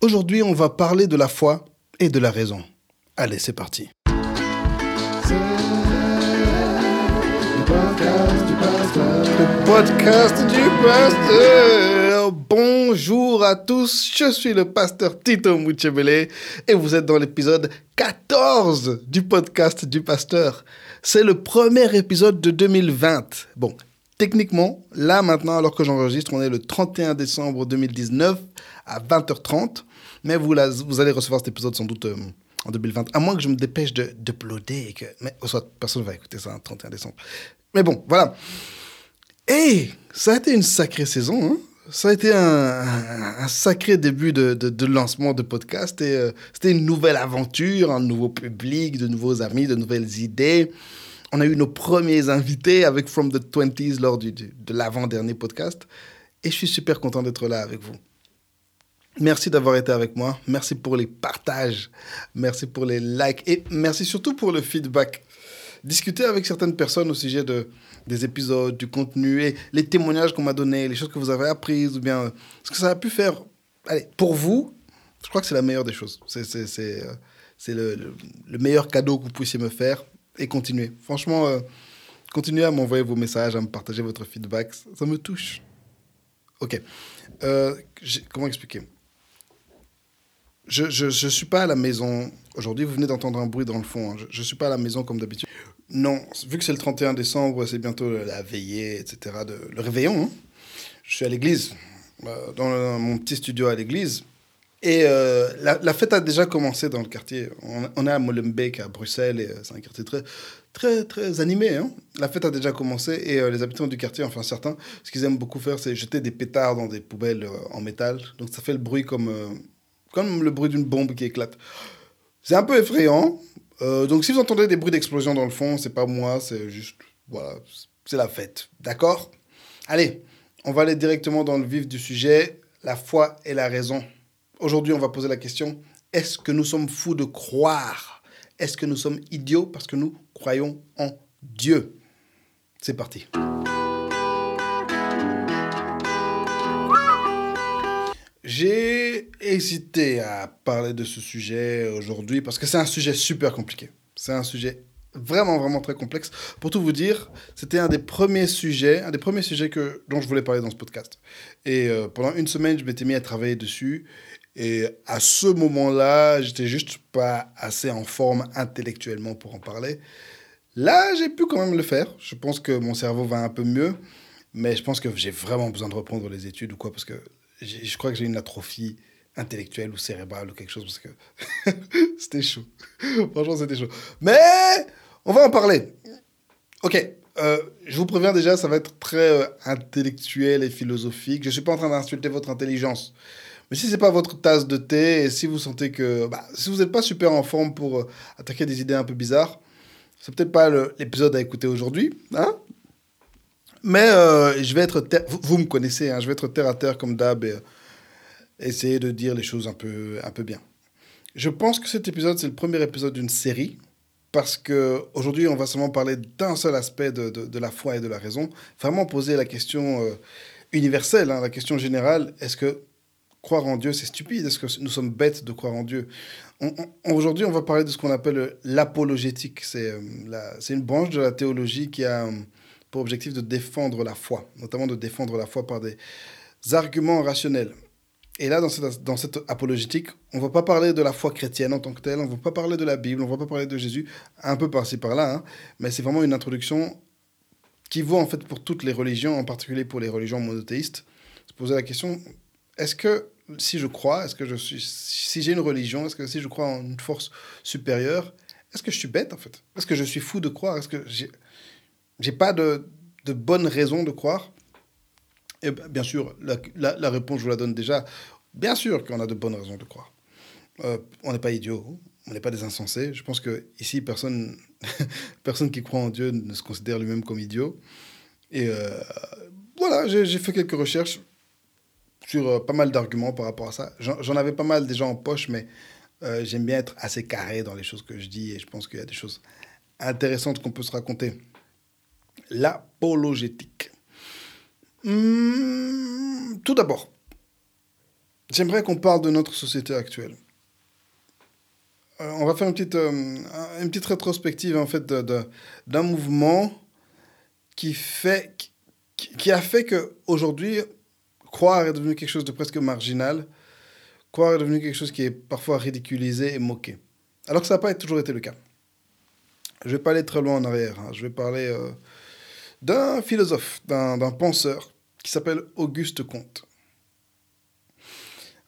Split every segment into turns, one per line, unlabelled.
Aujourd'hui, on va parler de la foi et de la raison. Allez, c'est parti. Le podcast du pasteur. Bonjour à tous, je suis le pasteur Tito Mouchebele et vous êtes dans l'épisode 14 du podcast du pasteur. C'est le premier épisode de 2020. Bon, techniquement, là maintenant, alors que j'enregistre, on est le 31 décembre 2019 à 20h30. Mais vous, vous allez recevoir cet épisode sans doute euh, en 2020. À moins que je me dépêche de d'uploader et que. Mais soit personne ne va écouter ça le 31 décembre. Mais bon, voilà. Et ça a été une sacrée saison. Hein ça a été un, sacré début de, de, lancement de podcast. Euh, c'était une nouvelle aventure, un nouveau public, de nouveaux amis, de nouvelles idées. On a eu nos premiers invités avec From the 20s lors du de l'avant-dernier podcast. Et je suis super content d'être là avec vous. Merci d'avoir été avec moi. Merci pour les partages. Merci pour les likes. Et merci surtout pour le feedback. Discuter avec certaines personnes au sujet de, des épisodes, du contenu et les témoignages qu'on m'a donnés, les choses que vous avez apprises ou bien ce que ça a pu faire. Pour vous, je crois que c'est la meilleure des choses. C'est, euh, le, le, le, meilleur cadeau que vous puissiez me faire et continuer. Franchement, euh, continuez à m'envoyer vos messages, à me partager votre feedback. Ça, me touche. Ok. Euh, comment expliquer? Je ne suis pas à la maison aujourd'hui. Vous venez d'entendre un bruit dans le fond. Hein. Je ne suis pas à la maison comme d'habitude. Non, vu que c'est le 31 décembre, c'est bientôt la veillée, etc., de, le réveillon. Hein. Je suis à l'église, euh, dans mon petit studio à l'église. Et euh, la, fête a déjà commencé dans le quartier. On, est à Molenbeek, à Bruxelles, et c'est un quartier très, très, très animé. Hein. La fête a déjà commencé et euh, les habitants du quartier, enfin certains, ce qu'ils aiment beaucoup faire, c'est jeter des pétards dans des poubelles en métal. Donc ça fait le bruit comme comme le bruit d'une bombe qui éclate. C'est un peu effrayant. Euh, donc si vous entendez des bruits d'explosion dans le fond, c'est pas moi, c'est juste, voilà, c'est la fête. D'accord? Allez, on va aller directement dans le vif du sujet, la foi et la raison. Aujourd'hui, on va poser la question, est-ce que nous sommes fous de croire? Est-ce que nous sommes idiots parce que nous croyons en Dieu? C'est parti. J'ai hésité à parler de ce sujet aujourd'hui parce que c'est un sujet super compliqué. C'est un sujet vraiment, vraiment très complexe. Pour tout vous dire, c'était un des premiers sujets, un des premiers sujets que, dont je voulais parler dans ce podcast. Et euh, pendant une semaine, je m'étais mis à travailler dessus. Et à ce moment-là, j'étais juste pas assez en forme intellectuellement pour en parler. Là, j'ai pu quand même le faire. Je pense que mon cerveau va un peu mieux. Mais je pense que j'ai vraiment besoin de reprendre les études ou quoi, parce que je crois que j'ai une atrophie intellectuelle ou cérébrale ou quelque chose parce que c'était chaud. Franchement, c'était chaud. Mais on va en parler. Ok, euh, je vous préviens déjà, ça va être très euh, intellectuel et philosophique. Je ne suis pas en train d'insulter votre intelligence. Mais si ce n'est pas votre tasse de thé et si vous sentez que... Bah, si vous n'êtes pas super en forme pour euh, attaquer des idées un peu bizarres, c'est peut-être pas l'épisode à écouter aujourd'hui. Hein mais je vais être. Vous, me connaissez, hein, je vais être terre à terre comme d'hab et essayer de dire les choses un peu, un peu bien. Je pense que cet épisode, c'est le premier épisode d'une série. Parce qu'aujourd'hui, on va seulement parler d'un seul aspect de, de, la foi et de la raison. Vraiment poser la question euh, universelle, hein, la question générale est-ce que croire en Dieu, c'est stupide? Est-ce que nous sommes bêtes de croire en Dieu? Aujourd'hui, on va parler de ce qu'on appelle l'apologétique. C'est euh, une branche de la théologie qui a pour objectif de défendre la foi, notamment de défendre la foi par des arguments rationnels. Et là, dans cette, dans apologétique, on ne va pas parler de la foi chrétienne en tant que telle, on ne va pas parler de la Bible, on ne va pas parler de Jésus, un peu par-ci par-là, hein, mais c'est vraiment une introduction qui vaut en fait pour toutes les religions, en particulier pour les religions monothéistes. Se poser la question, est-ce que si je crois, est-ce que je suis, si j'ai une religion, est-ce que si je crois en une force supérieure, est-ce que je suis bête en fait? Est-ce que je suis fou de croire? Est-ce que j'ai j'ai pas de, de bonnes raisons de croire? Et bien sûr, la, réponse, je vous la donne déjà. Bien sûr qu'on a de bonnes raisons de croire. Euh, on n'est pas idiot, on n'est pas des insensés. Je pense que ici, personne, personne qui croit en Dieu ne se considère lui-même comme idiot. Et euh, voilà, j'ai fait quelques recherches sur euh, pas mal d'arguments par rapport à ça. J'en avais pas mal déjà en poche, mais j'aime bien être assez carré dans les choses que je dis et je pense qu'il y a des choses intéressantes qu'on peut se raconter l'apologétique. Mmh, tout d'abord, j'aimerais qu'on parle de notre société actuelle. Euh, on va faire une petite, euh, une petite rétrospective en fait d'un mouvement qui, fait, qui a fait qu'aujourd'hui, croire est devenu quelque chose de presque marginal. Croire est devenu quelque chose qui est parfois ridiculisé et moqué. Alors que ça n'a pas toujours été le cas. Je ne vais pas aller très loin en arrière. Hein. Je vais parler euh, d'un philosophe, d'un penseur qui s'appelle Auguste Comte.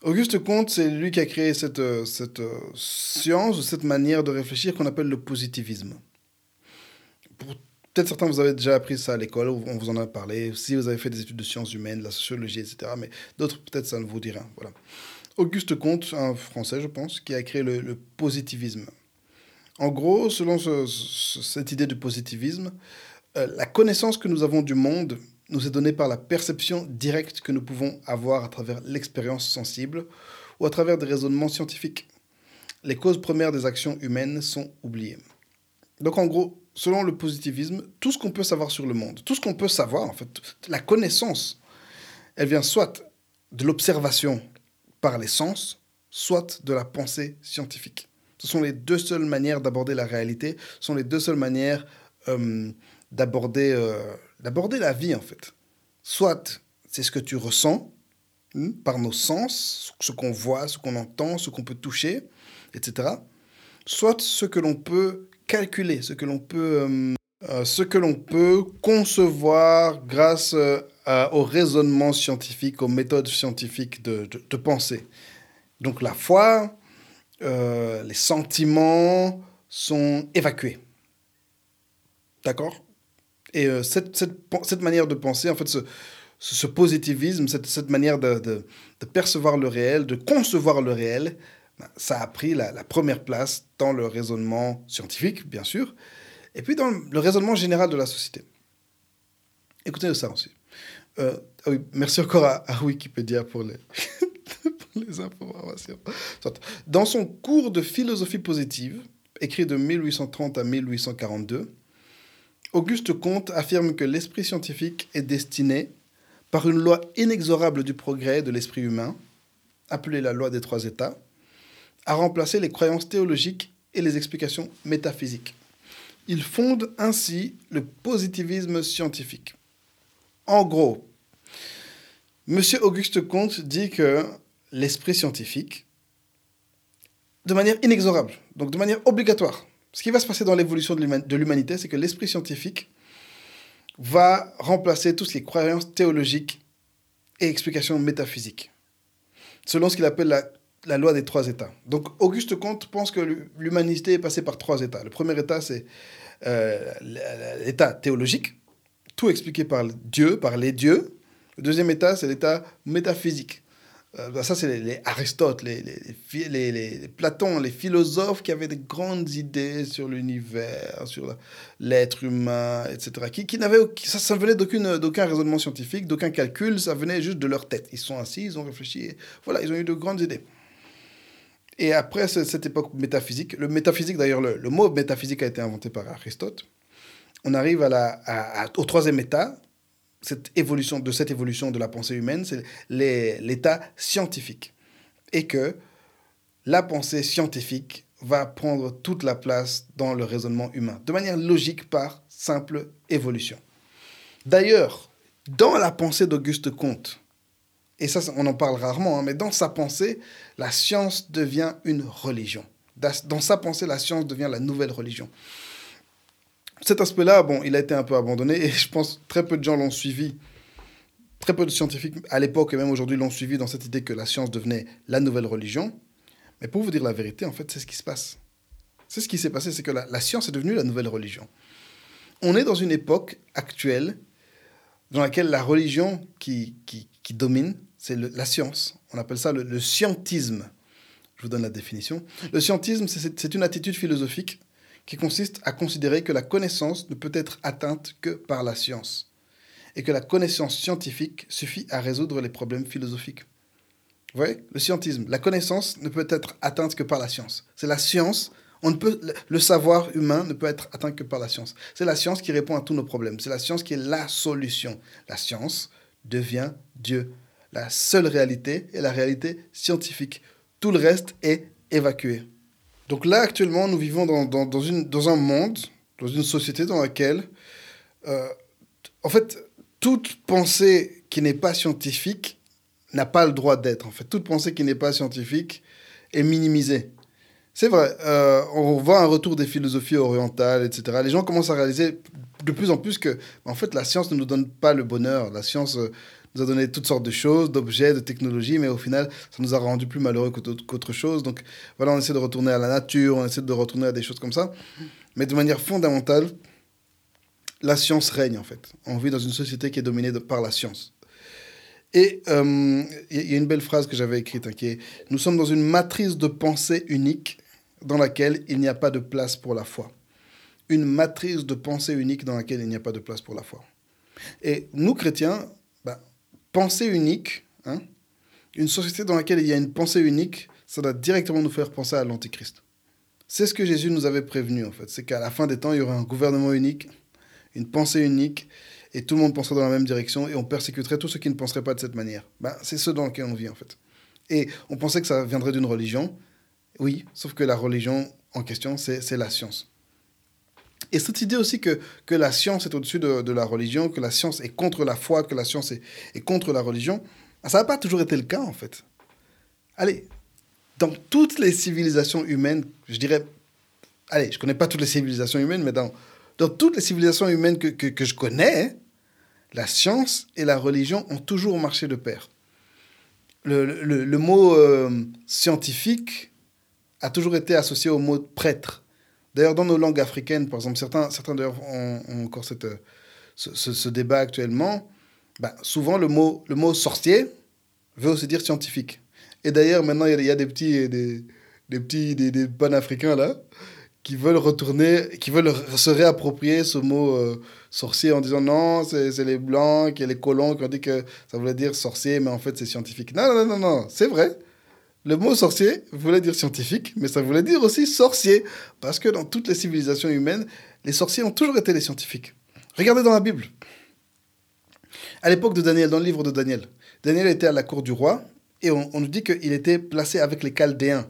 Auguste Comte, c'est lui qui a créé cette, cette science ou cette manière de réfléchir qu'on appelle le positivisme. Peut-être certains, vous avez déjà appris ça à l'école, on vous en a parlé, si vous avez fait des études de sciences humaines, la sociologie, etc. Mais d'autres, peut-être, ça ne vous dit rien. Voilà. Auguste Comte, un Français, je pense, qui a créé le, positivisme. En gros, selon cette idée de positivisme, euh, la connaissance que nous avons du monde nous est donnée par la perception directe que nous pouvons avoir à travers l'expérience sensible ou à travers des raisonnements scientifiques. Les causes premières des actions humaines sont oubliées. Donc en gros, selon le positivisme, tout ce qu'on peut savoir sur le monde, tout ce qu'on peut savoir, en fait, la connaissance, elle vient soit de l'observation par les sens, soit de la pensée scientifique. Ce sont les deux seules manières d'aborder la réalité, ce sont les deux seules manières euh, d'aborder euh, d'aborder la vie, en fait. Soit c'est ce que tu ressens hmm, par nos sens, ce qu'on voit, ce qu'on entend, ce qu'on peut toucher, etc. Soit ce que l'on peut calculer, ce que l'on peut, euh, euh, ce que l'on peut concevoir grâce euh, au raisonnement scientifique, aux méthodes scientifiques de, de, pensée. Donc la foi, les sentiments sont évacués. D'accord? Et cette, cette, cette, manière de penser, en fait, ce, ce positivisme, cette, cette manière de, de, percevoir le réel, de concevoir le réel, ça a pris la, première place dans le raisonnement scientifique, bien sûr, et puis dans le raisonnement général de la société. Écoutez ça aussi. Euh, ah oui, merci encore à, Wikipédia pour les informations. Dans son cours de philosophie positive, écrit de 1830 à 1842, Auguste Comte affirme que l'esprit scientifique est destiné, par une loi inexorable du progrès de l'esprit humain, appelée la loi des trois états, à remplacer les croyances théologiques et les explications métaphysiques. Il fonde ainsi le positivisme scientifique. En gros, M. Auguste Comte dit que l'esprit scientifique, de manière inexorable, donc de manière obligatoire, ce qui va se passer dans l'évolution de l'humanité, c'est que l'esprit scientifique va remplacer toutes les croyances théologiques et explications métaphysiques, selon ce qu'il appelle la loi des trois états. Donc Auguste Comte pense que l'humanité est passée par trois états. Le premier état, c'est euh, l'état théologique, tout expliqué par Dieu, par les dieux. Le deuxième état, c'est l'état métaphysique. Euh, bah, ça, c'est les, Aristote, les, les, les, Platon, les philosophes qui avaient des grandes idées sur l'univers, sur l'être humain, etc. Qui, qui n'avaient, ça, ça venait d'aucun raisonnement scientifique, d'aucun calcul, ça venait juste de leur tête. Ils sont assis, ils ont réfléchi, voilà, ils ont eu de grandes idées. Et après cette époque métaphysique, le métaphysique d'ailleurs, le, mot métaphysique a été inventé par Aristote. On arrive à la, au troisième état, cette évolution, de cette évolution de la pensée humaine, c'est l'état scientifique. Et que la pensée scientifique va prendre toute la place dans le raisonnement humain, de manière logique par simple évolution. D'ailleurs, dans la pensée d'Auguste Comte, et ça, on en parle rarement, hein, mais dans sa pensée, la science devient une religion. Dans sa pensée, la science devient la nouvelle religion. Cet aspect-là, bon, il a été un peu abandonné et je pense très peu de gens l'ont suivi. Très peu de scientifiques à l'époque et même aujourd'hui l'ont suivi dans cette idée que la science devenait la nouvelle religion. Mais pour vous dire la vérité, en fait, c'est ce qui se passe. C'est ce qui s'est passé, c'est que la, science est devenue la nouvelle religion. On est dans une époque actuelle dans laquelle la religion qui, qui domine, c'est la science. On appelle ça le, scientisme. Je vous donne la définition. Le scientisme, c'est une attitude philosophique qui consiste à considérer que la connaissance ne peut être atteinte que par la science et que la connaissance scientifique suffit à résoudre les problèmes philosophiques. Vous voyez Le scientisme, la connaissance ne peut être atteinte que par la science. C'est la science, on ne peut, le savoir humain ne peut être atteint que par la science. C'est la science qui répond à tous nos problèmes. C'est la science qui est la solution. La science devient Dieu La seule réalité est la réalité scientifique. Tout le reste est évacué. Donc là, actuellement, nous vivons dans, dans, dans, une, dans un monde, dans une société dans laquelle, euh, en fait, toute pensée qui n'est pas scientifique n'a pas le droit d'être. En fait, toute pensée qui n'est pas scientifique est minimisée. C'est vrai, euh, on voit un retour des philosophies orientales, etc. Les gens commencent à réaliser de plus en plus que, en fait, la science ne nous donne pas le bonheur. La science euh, nous a donné toutes sortes de choses, d'objets, de technologies, mais au final, ça nous a rendu plus malheureux qu'autre chose. Donc voilà, on essaie de retourner à la nature, on essaie de retourner à des choses comme ça. Mais de manière fondamentale, la science règne, en fait. On vit dans une société qui est dominée par la science. Et euh, il y a une belle phrase que j'avais écrite hein, qui est Nous sommes dans une matrice de pensée unique dans laquelle il n'y a pas de place pour la foi. Une matrice de pensée unique dans laquelle il n'y a pas de place pour la foi. Et nous, chrétiens, pensée unique, hein, une société dans laquelle il y a une pensée unique, ça doit directement nous faire penser à l'Antichrist. C'est ce que Jésus nous avait prévenu, en fait. C'est qu'à la fin des temps, il y aura un gouvernement unique, une pensée unique, et tout le monde penserait dans la même direction, et on persécuterait tous ceux qui ne penseraient pas de cette manière. Ben, c'est ce dans lequel on vit, en fait. Et on pensait que ça viendrait d'une religion. Oui, sauf que la religion en question, c'est la science. Et cette idée aussi que, que la science est au-dessus de, de, la religion, que la science est contre la foi, que la science est, est contre la religion, ça n'a pas toujours été le cas, en fait. Allez, dans toutes les civilisations humaines, je dirais, allez, je ne connais pas toutes les civilisations humaines, mais dans, dans toutes les civilisations humaines que, que, que je connais, la science et la religion ont toujours marché de pair. Le, le, le mot euh, scientifique a toujours été associé au mot prêtre. D'ailleurs, dans nos langues africaines, par exemple, certains, certains d'ailleurs ont, encore cette, ce, ce, débat actuellement. Bah, souvent, le mot, le mot sorcier veut aussi dire scientifique. Et d'ailleurs, maintenant, il y, a des petits, des, des petits, des, des panafricains là, qui veulent retourner, qui veulent se réapproprier ce mot euh, sorcier en disant non, c'est les blancs, qui les colons qui ont dit que ça voulait dire sorcier, mais en fait c'est scientifique. Non, non, non, non, c'est vrai. Le mot sorcier voulait dire scientifique, mais ça voulait dire aussi sorcier. Parce que dans toutes les civilisations humaines, les sorciers ont toujours été les scientifiques. Regardez dans la Bible. À l'époque de Daniel, dans le livre de Daniel, Daniel était à la cour du roi et on, nous dit qu'il était placé avec les Chaldéens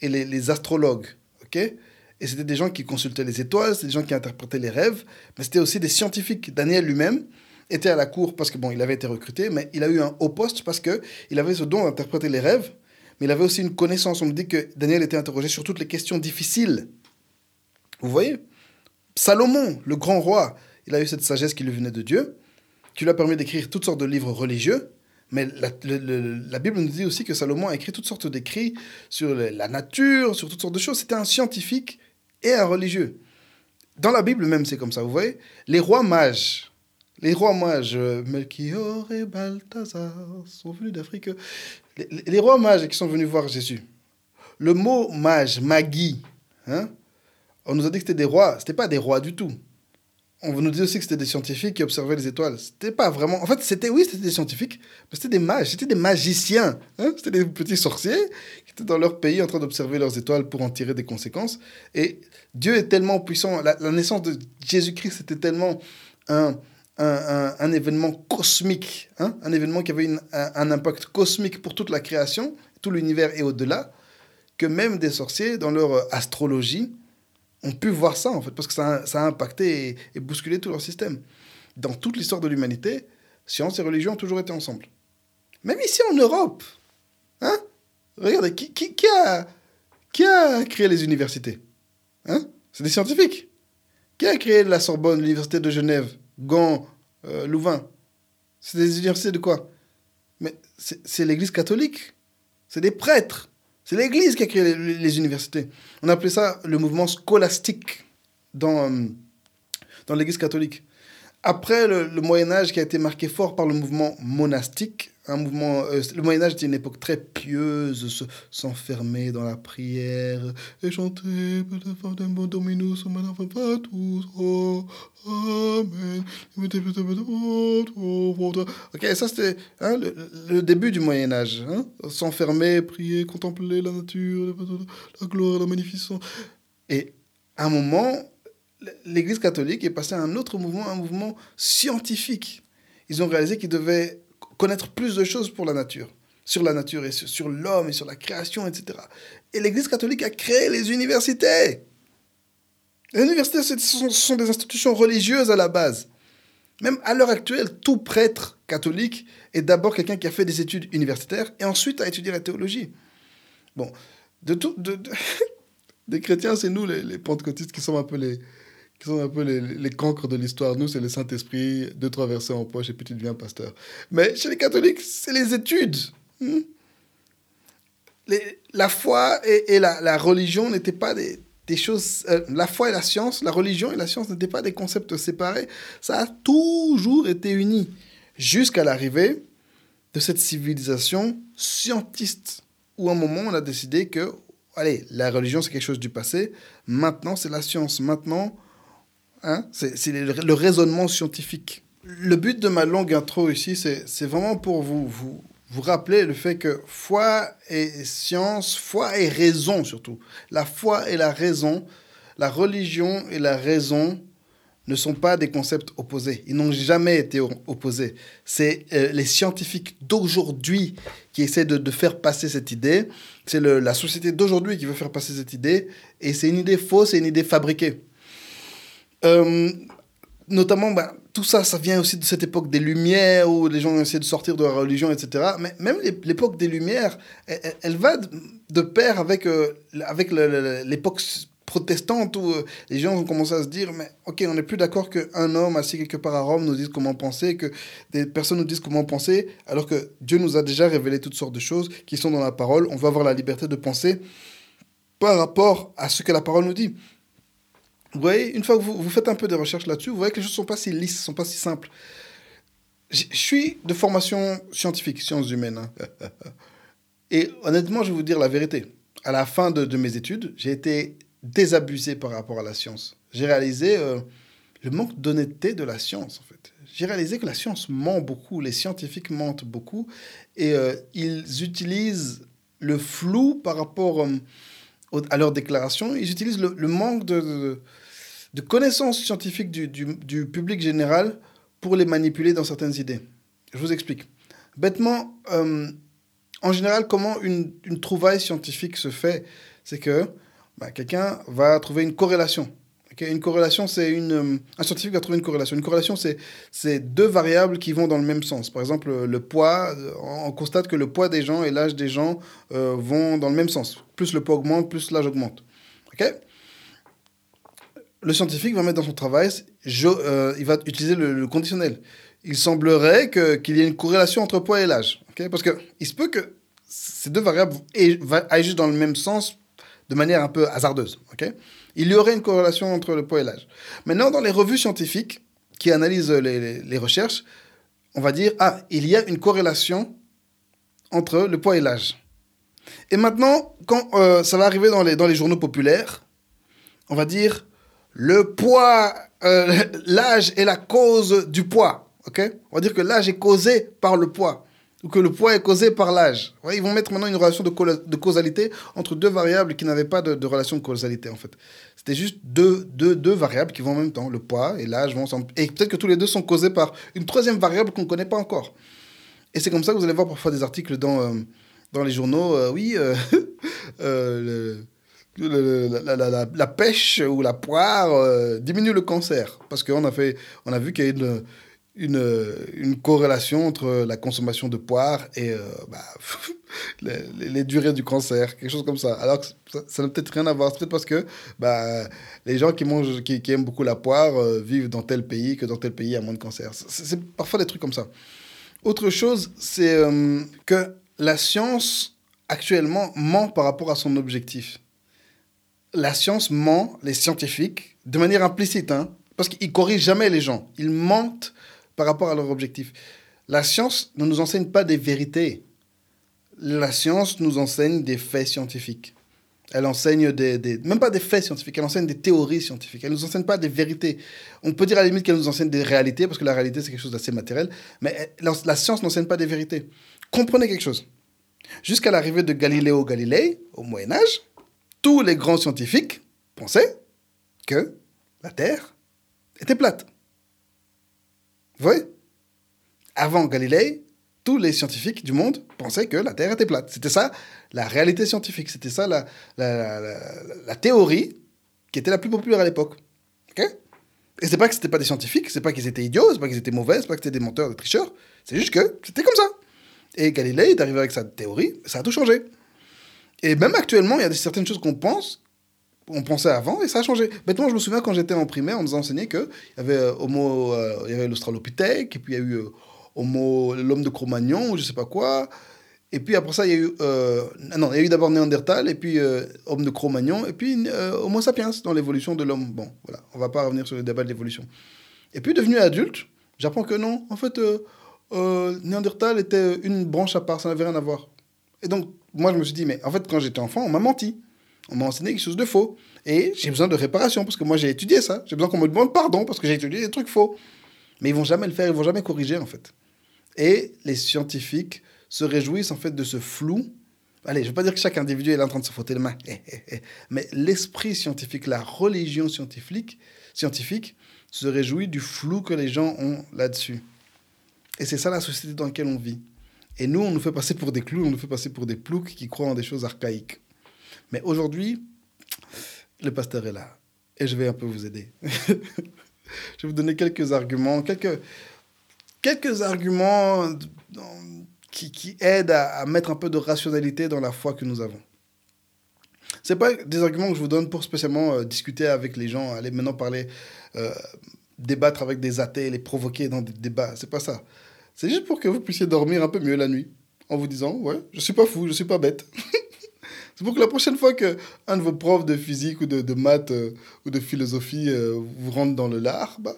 et les, astrologues. ok? Et c'était des gens qui consultaient les étoiles, c'était des gens qui interprétaient les rêves, mais c'était aussi des scientifiques. Daniel lui-même était à la cour parce que, bon, il avait été recruté, mais il a eu un haut poste parce qu'il avait ce don d'interpréter les rêves, mais il avait aussi une connaissance. On me dit que Daniel était interrogé sur toutes les questions difficiles. Vous voyez? Salomon, le grand roi, il a eu cette sagesse qui lui venait de Dieu, qui lui a permis d'écrire toutes sortes de livres religieux, mais la, la, Bible nous dit aussi que Salomon a écrit toutes sortes d'écrits sur la nature, sur toutes sortes de choses. C'était un scientifique et un religieux. Dans la Bible même, c'est comme ça, vous voyez? Les rois mages, les rois mages, Melchior et Balthazar, sont venus d'Afrique. Les, rois mages qui sont venus voir Jésus. Le mot mage, magi, hein on nous a dit que c'était des rois. C'était pas des rois du tout on nous dit aussi que c'était des scientifiques qui observaient les étoiles. C'était pas vraiment. En fait, c'était oui, c'était des scientifiques, mais c'était des mages, c'était des magiciens. Hein c'était des petits sorciers qui étaient dans leur pays en train d'observer leurs étoiles pour en tirer des conséquences. Et Dieu est tellement puissant. La, la naissance de Jésus-Christ, c'était tellement un, un, événement cosmique, hein un événement qui avait un, impact cosmique pour toute la création, tout l'univers et au-delà, que même des sorciers, dans leur astrologie, ont pu voir ça, en fait, parce que ça a, impacté et, bousculé tout leur système. Dans toute l'histoire de l'humanité, science et religion ont toujours été ensemble. Même ici en Europe. Hein Regardez, qui, qui, qui, a, qui a créé les universités hein C'est des scientifiques. Qui a créé la Sorbonne, l'université de Genève, Gand, euh, Louvain C'est des universités de quoi? Mais c'est l'Église catholique. C'est des prêtres. C'est l'Église qui a créé les, universités. On appelait ça le mouvement scolastique dans, euh, dans l'Église catholique. Après le, Moyen Âge qui a été marqué fort par le mouvement monastique, un mouvement, euh, le Moyen Âge était une époque très pieuse, s'enfermer dans la prière et chanter Dominus Amen. Ok, ça c'était hein, le, le, début du Moyen Âge. Hein? S'enfermer, prier, contempler la nature, la gloire, la magnificence. Et à un moment, l'Église catholique est passée à un autre mouvement, un mouvement scientifique. Ils ont réalisé qu'ils devaient connaître plus de choses pour la nature, sur la nature et sur, l'homme et sur la création, etc. Et l'Église catholique a créé les universités. Les universités, ce sont des institutions religieuses à la base. Même à l'heure actuelle, tout prêtre catholique est d'abord quelqu'un qui a fait des études universitaires et ensuite a étudié la théologie. Bon, de tout, de, des chrétiens, c'est nous, les, les, pentecôtistes, qui sommes un peu les, qui sont un peu les, les cancres de l'histoire. Nous, c'est le Saint-Esprit, deux, trois versets en poche et puis tu deviens pasteur. Mais chez les catholiques, c'est les études. Hmm? La foi et, et la, la, religion n'étaient pas des, des choses... Euh, la foi et la science, la religion et la science n'étaient pas des concepts séparés. Ça a toujours été uni jusqu'à l'arrivée de cette civilisation scientiste, où à un moment on a décidé que, allez, la religion c'est quelque chose du passé, maintenant c'est la science, maintenant hein, c'est le, raisonnement scientifique. Le but de ma longue intro ici, c'est vraiment pour vous, vous, rappeler le fait que foi et science, foi et raison surtout, la foi et la raison, la religion et la raison ne sont pas des concepts opposés. Ils n'ont jamais été opposés. C'est euh, les scientifiques d'aujourd'hui qui essaient de, de, faire passer cette idée. C'est la société d'aujourd'hui qui veut faire passer cette idée. Et c'est une idée fausse, c'est une idée fabriquée. Euh, notamment, bah, tout ça, ça vient aussi de cette époque des Lumières où les gens ont essayé de sortir de la religion, etc. Mais même l'époque des Lumières, elle, va de pair avec, euh, avec l'époque protestante où euh, les gens ont commencé à se dire mais ok on n'est plus d'accord qu'un homme assis quelque part à Rome nous dise comment penser que des personnes nous disent comment penser alors que Dieu nous a déjà révélé toutes sortes de choses qui sont dans la parole on va avoir la liberté de penser par rapport à ce que la parole nous dit vous voyez une fois que vous, vous faites un peu de recherche là-dessus vous voyez que les choses sont pas si lisses sont pas si simples je suis de formation scientifique sciences humaines hein. et honnêtement je vais vous dire la vérité à la fin de, de mes études j'ai été désabusé par rapport à la science. J'ai réalisé euh, le manque d'honnêteté de la science, en fait. J'ai réalisé que la science ment beaucoup, les scientifiques mentent beaucoup, et euh, ils utilisent le flou par rapport euh, à leurs déclarations, ils utilisent le, manque de, de, connaissances scientifiques du, du, public général pour les manipuler dans certaines idées. Je vous explique. Bêtement, euh, en général, comment une, une trouvaille scientifique se fait, c'est que bah, quelqu'un va trouver une corrélation. Une corrélation, c'est une. Euh, un scientifique va trouver une corrélation. Une corrélation, c'est deux variables qui vont dans le même sens. Par exemple, le poids, on constate que le poids des gens et l'âge des gens euh, vont dans le même sens. Plus le poids augmente, plus l'âge augmente. Okay le scientifique va mettre dans son travail, euh, il va utiliser le, conditionnel. Il semblerait qu'il qu y ait une corrélation entre poids et l'âge. Okay Parce qu'il se peut que ces deux variables agissent dans le même sens de manière un peu hasardeuse. Il y aurait une corrélation entre le poids et l'âge. Maintenant, dans les revues scientifiques qui analysent les, recherches, on va dire, ah, il y a une corrélation entre le poids et l'âge. Et maintenant, quand euh, ça va arriver dans les, dans les journaux populaires, on va dire, le poids, euh, l'âge est la cause du poids. Okay on va dire que l'âge est causé par le poids ou que le poids est causé par l'âge. Ils vont mettre maintenant une relation de, causalité entre deux variables qui n'avaient pas de, relation de causalité, en fait. C'était juste deux, deux, deux variables qui vont en même temps. Le poids et l'âge vont ensemble. Et peut-être que tous les deux sont causés par une troisième variable qu'on ne connaît pas encore. Et c'est comme ça que vous allez voir parfois des articles dans, euh, dans les journaux. Euh, oui, la, la, la, la, pêche ou la poire euh, diminue le cancer. Parce qu'on a, a vu qu'il y a une une, une corrélation entre la consommation de poire et euh, bah, les, durées du cancer, quelque chose comme ça. Alors que ça, n'a peut-être rien à voir. C'est peut-être parce que bah, les gens qui, mangent, qui, aiment beaucoup la poire euh, vivent dans tel pays que dans tel pays il y a moins de cancer. C'est parfois des trucs comme ça. Autre chose, c'est que la science actuellement ment par rapport à son objectif. La science ment, les scientifiques, de manière implicite, hein, parce qu'ils corrigent jamais les gens. Ils mentent par rapport à leur objectif. La science ne nous enseigne pas des vérités. La science nous enseigne des faits scientifiques. Elle enseigne des, des, même pas des faits scientifiques, elle enseigne des théories scientifiques. Elle ne nous enseigne pas des vérités. On peut dire à la limite qu'elle nous enseigne des réalités, parce que la réalité, c'est quelque chose d'assez matériel, mais la, science n'enseigne pas des vérités. Comprenez quelque chose. Jusqu'à l'arrivée de Galiléo Galilei, au Moyen Âge, tous les grands scientifiques pensaient que la Terre était plate. Vous voyez? Avant Galilée, tous les scientifiques du monde pensaient que la Terre était plate. C'était ça la réalité scientifique. C'était ça la, la, la, la, théorie qui était la plus populaire à l'époque. ok? Et c'est pas que c'était pas des scientifiques, c'est pas qu'ils étaient idiots, c'est pas qu'ils étaient mauvais, c'est pas que c'était des menteurs, des tricheurs. C'est juste que c'était comme ça. Et Galilée est arrivé avec sa théorie, ça a tout changé. Et même actuellement, il y a certaines choses qu'on pense, on pensait avant, et ça a changé. Bêtement, je me souviens quand j'étais en primaire, on nous a enseigné qu'il y avait euh, Homo, euh, il y avait l'Australopithèque, et puis il y a eu euh, Homo, l'homme de Cro-Magnon, ou je sais pas quoi. Et puis après ça, il y a eu, non, il y a eu d'abord Néandertal, et puis homme de Cro-Magnon, et puis Homo sapiens dans l'évolution de l'homme. Bon, voilà, on va pas revenir sur le débat de l'évolution. Et puis devenu adulte, j'apprends que non, en fait, Néandertal était une branche à part, ça n'avait rien à voir. Et donc, moi, je me suis dit, mais en fait, quand j'étais enfant, on m'a menti. On m'a enseigné quelque chose de faux. Et j'ai besoin de réparation parce que moi, j'ai étudié ça. J'ai besoin qu'on me demande pardon parce que j'ai étudié des trucs faux. Mais ils vont jamais le faire, ils vont jamais corriger, en fait. Et les scientifiques se réjouissent, en fait, de ce flou. Allez, je ne veux pas dire que chaque individu est là en train de se frotter les mains. Mais l'esprit scientifique, la religion scientifique, scientifique se réjouit du flou que les gens ont là-dessus. Et c'est ça la société dans laquelle on vit. Et nous, on nous fait passer pour des clous, on nous fait passer pour des ploucs qui croient en des choses archaïques. Mais aujourd'hui, le pasteur est là. Et je vais un peu vous aider. je vais vous donner quelques arguments, quelques, quelques arguments qui, qui aident à, mettre un peu de rationalité dans la foi que nous avons. Ce pas des arguments que je vous donne pour spécialement euh, discuter avec les gens, aller maintenant parler, euh, débattre avec des athées, les provoquer dans des débats. C'est pas ça. C'est juste pour que vous puissiez dormir un peu mieux la nuit en vous disant Ouais, je suis pas fou, je suis pas bête. c'est pour que la prochaine fois que un de vos profs de physique ou de, de maths euh, ou de philosophie euh, vous rentre dans le lard, bah,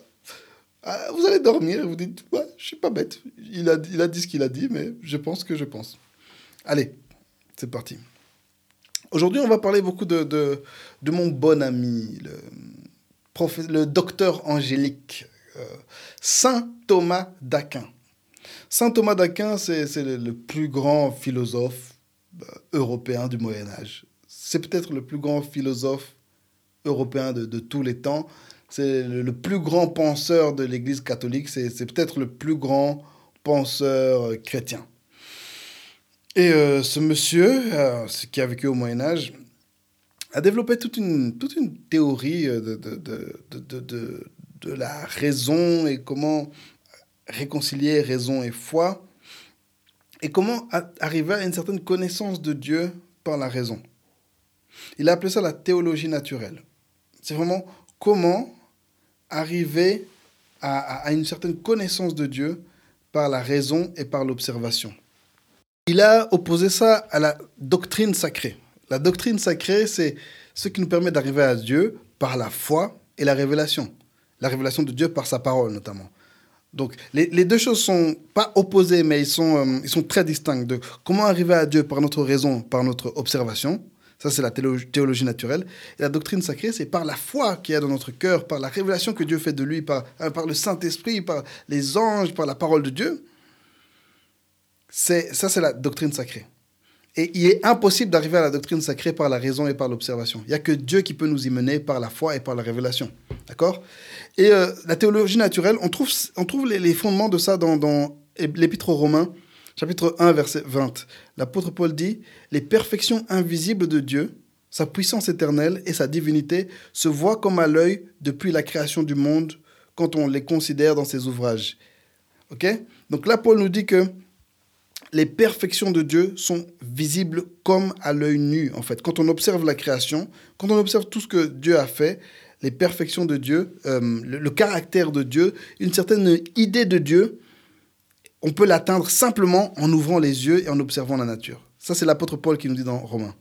ah, vous allez dormir et vous dites Ouais, je suis pas bête. Il a, il a dit ce qu'il a dit, mais je pense que je pense. Allez, c'est parti. Aujourd'hui, on va parler beaucoup de, de, de mon bon ami, le, le docteur Angélique, euh, Saint Thomas d'Aquin. Saint Thomas d'Aquin, c'est le, plus grand philosophe euh, européen du Moyen Âge. C'est peut-être le plus grand philosophe européen de, tous les temps. C'est le, plus grand penseur de l'Église catholique. C'est peut-être le plus grand penseur euh, chrétien. Et euh, ce monsieur, qui a vécu au Moyen Âge, a développé toute une, toute une théorie de, de, de la raison et comment réconcilier raison et foi, et comment arriver à une certaine connaissance de Dieu par la raison. Il a appelé ça la théologie naturelle. C'est vraiment comment arriver à, une certaine connaissance de Dieu par la raison et par l'observation. Il a opposé ça à la doctrine sacrée. La doctrine sacrée, c'est ce qui nous permet d'arriver à Dieu par la foi et la révélation. La révélation de Dieu par sa parole notamment. Donc, les, deux choses sont pas opposées, mais ils sont, euh, ils sont très distincts. De comment arriver à Dieu par notre raison, par notre observation. Ça, c'est la théologie, théologie, naturelle. Et la doctrine sacrée, c'est par la foi qu'il y a dans notre cœur, par la révélation que Dieu fait de lui, par, euh, par le Saint-Esprit, par les anges, par la parole de Dieu. C'est, ça, c'est la doctrine sacrée. Et il est impossible d'arriver à la doctrine sacrée par la raison et par l'observation. Il n'y a que Dieu qui peut nous y mener par la foi et par la révélation. D'accord? Et euh, la théologie naturelle, on trouve, on trouve les, fondements de ça dans, l'Épître aux Romains, chapitre 1, verset 20. L'apôtre Paul dit Les perfections invisibles de Dieu, sa puissance éternelle et sa divinité se voient comme à l'œil depuis la création du monde quand on les considère dans ses ouvrages. Ok? Donc là, Paul nous dit que les perfections de Dieu sont visibles comme à l'œil nu, en fait. Quand on observe la création, quand on observe tout ce que Dieu a fait, les perfections de Dieu, euh, le, caractère de Dieu, une certaine idée de Dieu, on peut l'atteindre simplement en ouvrant les yeux et en observant la nature. Ça, c'est l'apôtre Paul qui nous dit dans Romains.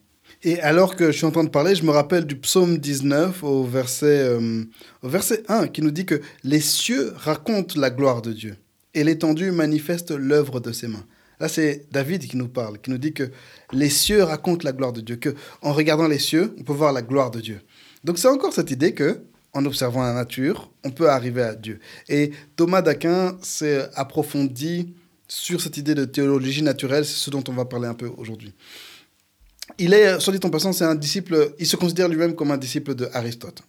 Et alors que je suis en train de parler, je me rappelle du psaume 19 au verset, euh, au verset 1 qui nous dit que les cieux racontent la gloire de Dieu et l'étendue manifeste l'œuvre de ses mains. Là, c'est David qui nous parle, qui nous dit que les cieux racontent la gloire de Dieu, que en regardant les cieux, on peut voir la gloire de Dieu. Donc c'est encore cette idée que en observant la nature, on peut arriver à Dieu. Et Thomas d'Aquin s'est approfondi sur cette idée de théologie naturelle, c'est ce dont on va parler un peu aujourd'hui. Il est, soit dit en passant, c'est un disciple, il se considère lui-même comme un disciple de Aristote.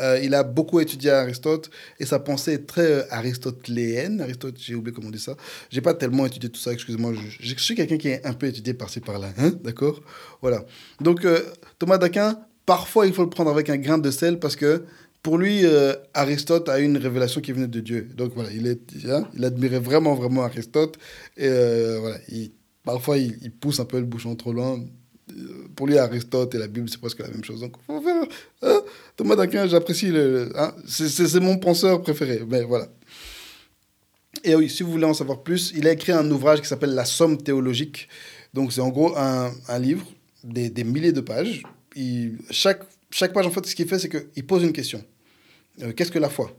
Euh, il a beaucoup étudié Aristote et sa pensée est très euh. Aristote, j'ai oublié comment on dit ça. J'ai pas tellement étudié tout ça, excusez-moi. Je, suis quelqu'un qui est un peu étudié par-ci par-là, hein, d'accord? Voilà. Donc euh, Thomas d'Aquin, parfois il faut le prendre avec un grain de sel parce que pour lui, Aristote a une révélation qui venait de Dieu. Donc voilà, il, est, hein, il admirait vraiment, vraiment Aristote. Et voilà, il, parfois il, il pousse un peu le bouchon trop loin pour lui, Aristote et la Bible, c'est presque la même chose. Donc, faut faire, hein, Thomas d'Aquin, j'apprécie. Le, hein, c'est mon penseur préféré. Mais voilà. Et oui, si vous voulez en savoir plus, il a écrit un ouvrage qui s'appelle La Somme théologique. Donc, c'est en gros un, un livre, des, des, milliers de pages. Il, chaque, chaque page, en fait, ce qu'il fait, c'est qu'il pose une question. Euh, Qu'est-ce que la foi?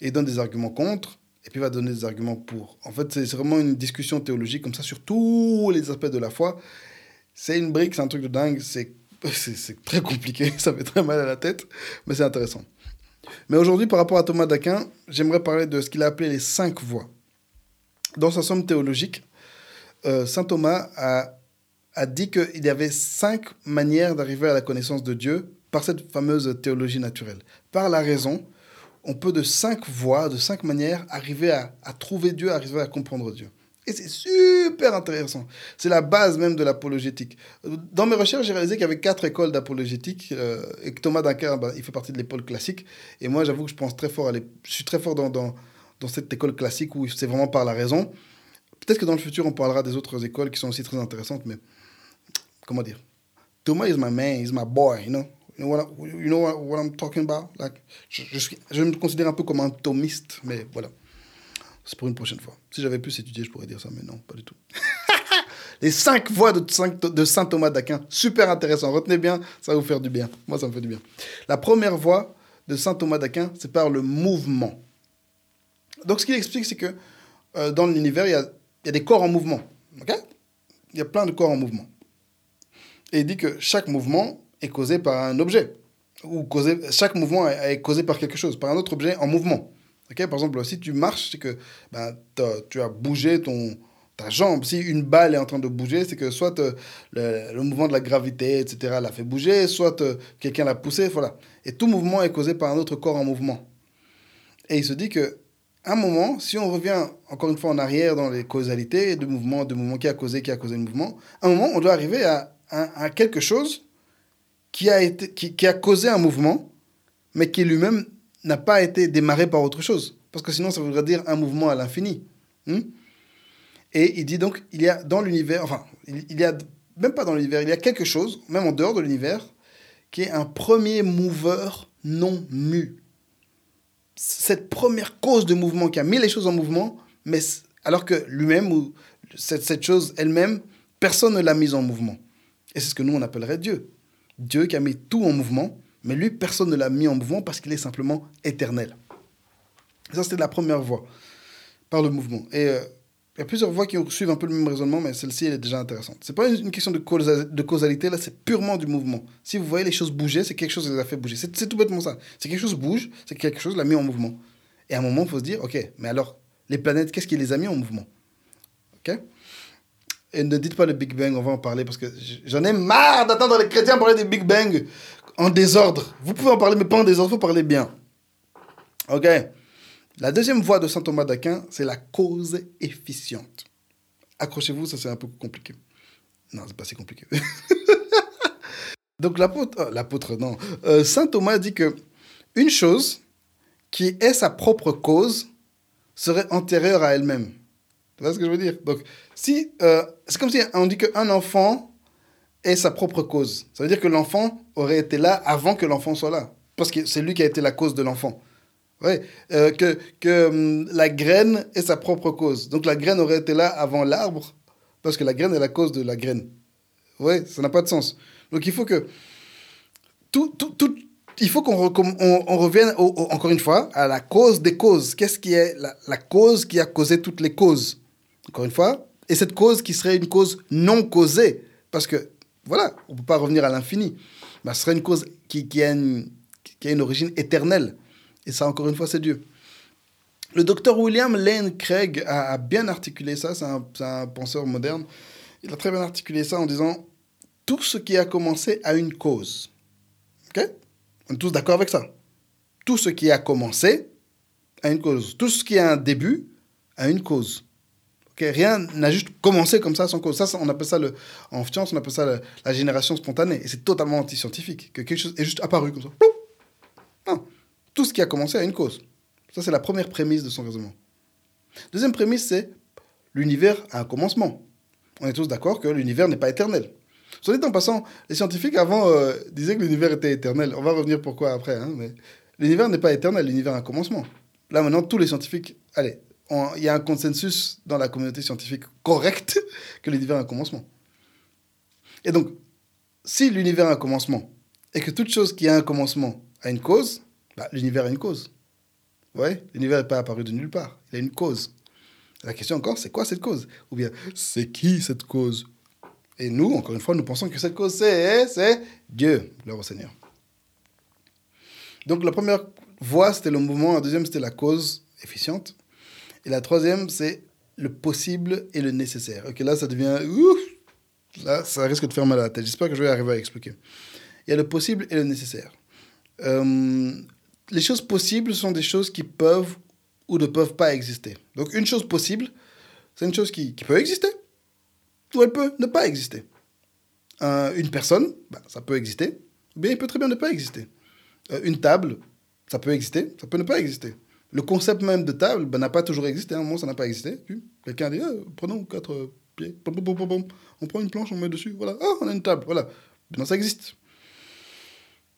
Et il donne des arguments contre, et puis il va donner des arguments pour. En fait, c'est vraiment une discussion théologique comme ça sur tous les aspects de la foi. C'est une brique, c'est un truc de dingue, c'est très compliqué, ça fait très mal à la tête, mais c'est intéressant. Mais aujourd'hui, par rapport à Thomas d'Aquin, j'aimerais parler de ce qu'il a appelé les cinq voies. Dans sa somme théologique, euh, saint Thomas a, a dit qu'il y avait cinq manières d'arriver à la connaissance de Dieu par cette fameuse théologie naturelle. Par la raison, on peut de cinq voies, de cinq manières, arriver à, à trouver Dieu, arriver à comprendre Dieu. Et c'est super intéressant. C'est la base même de l'apologétique. Dans mes recherches, j'ai réalisé qu'il y avait quatre écoles d'apologétique euh, et que Thomas Duncan, bah, il fait partie de l'école classique. Et moi, j'avoue que je pense très fort à je suis très fort dans, dans, cette école classique où c'est vraiment par la raison. Peut-être que dans le futur, on parlera des autres écoles qui sont aussi très intéressantes, mais comment dire? Thomas is my man, he's my boy, you know? You know what, I'm talking about? Like, je, je, je me considère un peu comme un thomiste, mais voilà. C'est pour une prochaine fois. Si j'avais pu étudier, je pourrais dire ça, mais non, pas du tout. les cinq voies de, saint Thomas d'Aquin, super intéressant. Retenez bien, ça va vous faire du bien. Moi, ça me fait du bien. La première voie de saint Thomas d'Aquin, c'est par le mouvement. Donc, ce qu'il explique, c'est que euh, dans l'univers, il y a, des corps en mouvement. ok? Il y a plein de corps en mouvement. Et il dit que chaque mouvement est causé par un objet. Ou causé, chaque mouvement est causé par quelque chose, par un autre objet en mouvement. Par exemple, si tu marches, c'est que ben, tu as bougé ton, ta jambe. Si une balle est en train de bouger, c'est que soit le, le, mouvement de la gravité, etc., l'a fait bouger, soit quelqu'un l'a poussé. Voilà. Et tout mouvement est causé par un autre corps en mouvement. Et il se dit que un moment, si on revient encore une fois en arrière dans les causalités de mouvement, de mouvement qui a causé, qui a causé le mouvement, un moment, on doit arriver à, à, à quelque chose qui a, été, qui, qui a causé un mouvement, mais qui lui-même n'a pas été démarré par autre chose. Parce que sinon, ça voudrait dire un mouvement à l'infini. Hmm? Et il dit donc, il y a dans l'univers, enfin, il, y a, même pas dans l'univers, il y a quelque chose, même en dehors de l'univers, qui est un premier mouveur non mu. Cette première cause de mouvement qui a mis les choses en mouvement, mais alors que lui-même, ou cette, cette chose elle-même, personne ne l'a mise en mouvement. Et c'est ce que nous, on appellerait Dieu. Dieu qui a mis tout en mouvement, mais lui, personne ne l'a mis en mouvement parce qu'il est simplement éternel. Ça, c'était la première voie, par le mouvement. Et euh, il y a plusieurs voies qui suivent un peu le même raisonnement, mais celle-ci, elle est déjà intéressante. Ce n'est pas une, question de, de causalité, là, c'est purement du mouvement. Si vous voyez les choses bouger, c'est quelque chose qui les a fait bouger. C'est tout bêtement ça. C'est quelque chose bouge, c'est quelque chose l'a mis en mouvement. Et à un moment, il faut se dire, OK, mais alors, les planètes, qu'est-ce qui les a mis en mouvement? OK? Et ne dites pas le Big Bang, on va en parler, parce que j'en ai marre d'attendre les chrétiens parler du Big Bang en désordre. Vous pouvez en parler, mais pas en désordre, il faut parler bien. OK La deuxième voie de saint Thomas d'Aquin, c'est la cause efficiente. Accrochez-vous, ça c'est un peu compliqué. Non, c'est pas si compliqué. Donc l'apôtre, euh, l'apôtre non, euh, saint Thomas dit que une chose qui est sa propre cause serait antérieure à elle-même. Tu vois ce que je veux dire? Donc si euh, c'est comme si on dit qu'un enfant est sa propre cause. Ça veut dire que l'enfant aurait été là avant que l'enfant soit là. Parce que c'est lui qui a été la cause de l'enfant. Ouais. Euh, que que hum, la graine est sa propre cause. Donc la graine aurait été là avant l'arbre, parce que la graine est la cause de la graine. Oui, ça n'a pas de sens. Donc il faut que. Tout, tout, tout, il faut qu'on on, on revienne encore une fois à la cause des causes. Qu'est-ce qui est la, la cause qui a causé toutes les causes? Encore une fois. Et cette cause qui serait une cause non causée. Parce que voilà, on ne peut pas revenir à l'infini. Mais ce serait une cause qui, a une, qui a une origine éternelle. Et ça, encore une fois, c'est Dieu. Le docteur William Lane Craig a, a bien articulé ça, c'est un, un, penseur moderne. Il a très bien articulé ça en disant Tout ce qui a commencé a une cause. Ok? On est tous d'accord avec ça tout ce qui a commencé a une cause. Tout ce qui a un début a une cause. Rien n'a juste commencé comme ça sans cause. Ça, on appelle ça, le, en science, on appelle ça la, génération spontanée. Et c'est totalement anti-scientifique, que quelque chose est juste apparu comme ça. Non. Tout ce qui a commencé a une cause. Ça, c'est la première prémisse de son raisonnement. Deuxième prémisse, c'est l'univers a un commencement. On est tous d'accord que l'univers n'est pas éternel. Soit dit en passant, les scientifiques avant euh, disaient que l'univers était éternel. On va revenir pourquoi après. Hein, mais l'univers n'est pas éternel, l'univers a un commencement. Là maintenant, tous les scientifiques, allez, il y a un consensus dans la communauté scientifique correcte que l'univers a un commencement. Et donc, si l'univers a un commencement et que toute chose qui a un commencement a une cause, bah, l'univers a une cause. Ouais, l'univers n'est pas apparu de nulle part. Il a une cause. La question encore, c'est quoi cette cause? Ou bien, c'est qui cette cause? Et nous, encore une fois, nous pensons que cette cause, c'est, Dieu, le Seigneur. Donc la première voie, c'était le mouvement. La deuxième, c'était la cause efficiente. Et la troisième, c'est le possible et le nécessaire. Ok, là, ça devient... Ouf, là, ça risque de faire mal à la tête. J'espère que je vais arriver à expliquer. Il y a le possible et le nécessaire. Euh, les choses possibles sont des choses qui peuvent ou ne peuvent pas exister. Donc une chose possible, c'est une chose qui, peut exister ou elle peut ne pas exister. Euh, une personne, bah, ça peut exister, ou bien il peut très bien ne pas exister. Euh, une table, ça peut exister, ça peut ne pas exister. Le concept même de table bah, n'a pas toujours existé. À un moment, ça n'a pas existé. Quelqu'un a dit ah, prenons quatre pieds, on prend une planche, on met dessus, voilà, ah, on a une table, voilà. Maintenant, ça existe.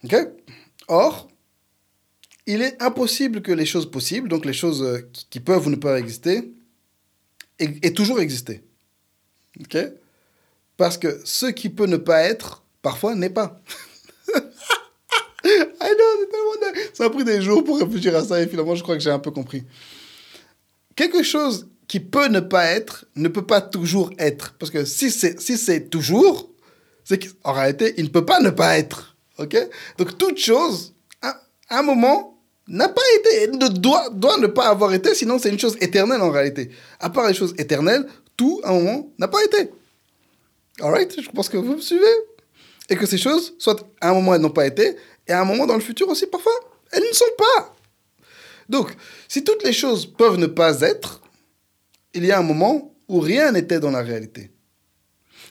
Ok Or, il est impossible que les choses possibles, donc les choses euh, qui, peuvent ou ne pas exister, aient, toujours existé. Ok Parce que ce qui peut ne pas être, parfois n'est pas. Ça a pris des jours pour réfléchir à ça et finalement, je crois que j'ai un peu compris. Quelque chose qui peut ne pas être ne peut pas toujours être. Parce que si c'est si toujours, c'est qu'en réalité, il ne peut pas ne pas être. OK? Donc, toute chose, à un moment, n'a pas été, ne doit, doit ne pas avoir été, sinon c'est une chose éternelle en réalité. À part les choses éternelles, tout, à un moment, n'a pas été. Alright Je pense que vous me suivez. Et que ces choses, soit à un moment, elles n'ont pas été, et à un moment dans le futur aussi, parfois, elles ne sont pas. Donc, si toutes les choses peuvent ne pas être, il y a un moment où rien n'était dans la réalité.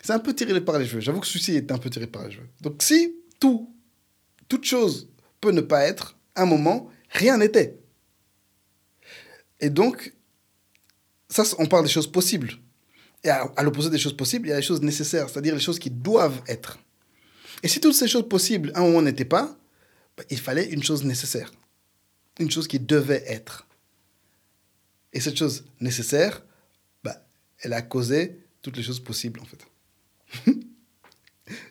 C'est un peu tiré par les cheveux. J'avoue que celui-ci est un peu tiré par les cheveux. Donc, si tout, toute chose peut ne pas être, à un moment, rien n'était. Et donc, ça, on parle des choses possibles. Et à, l'opposé des choses possibles, il y a les choses nécessaires, c'est-à-dire les choses qui doivent être. Et si toutes ces choses possibles, à un moment, n'étaient pas, il fallait une chose nécessaire. Une chose qui devait être. Et cette chose nécessaire, bah, elle a causé toutes les choses possibles, en fait.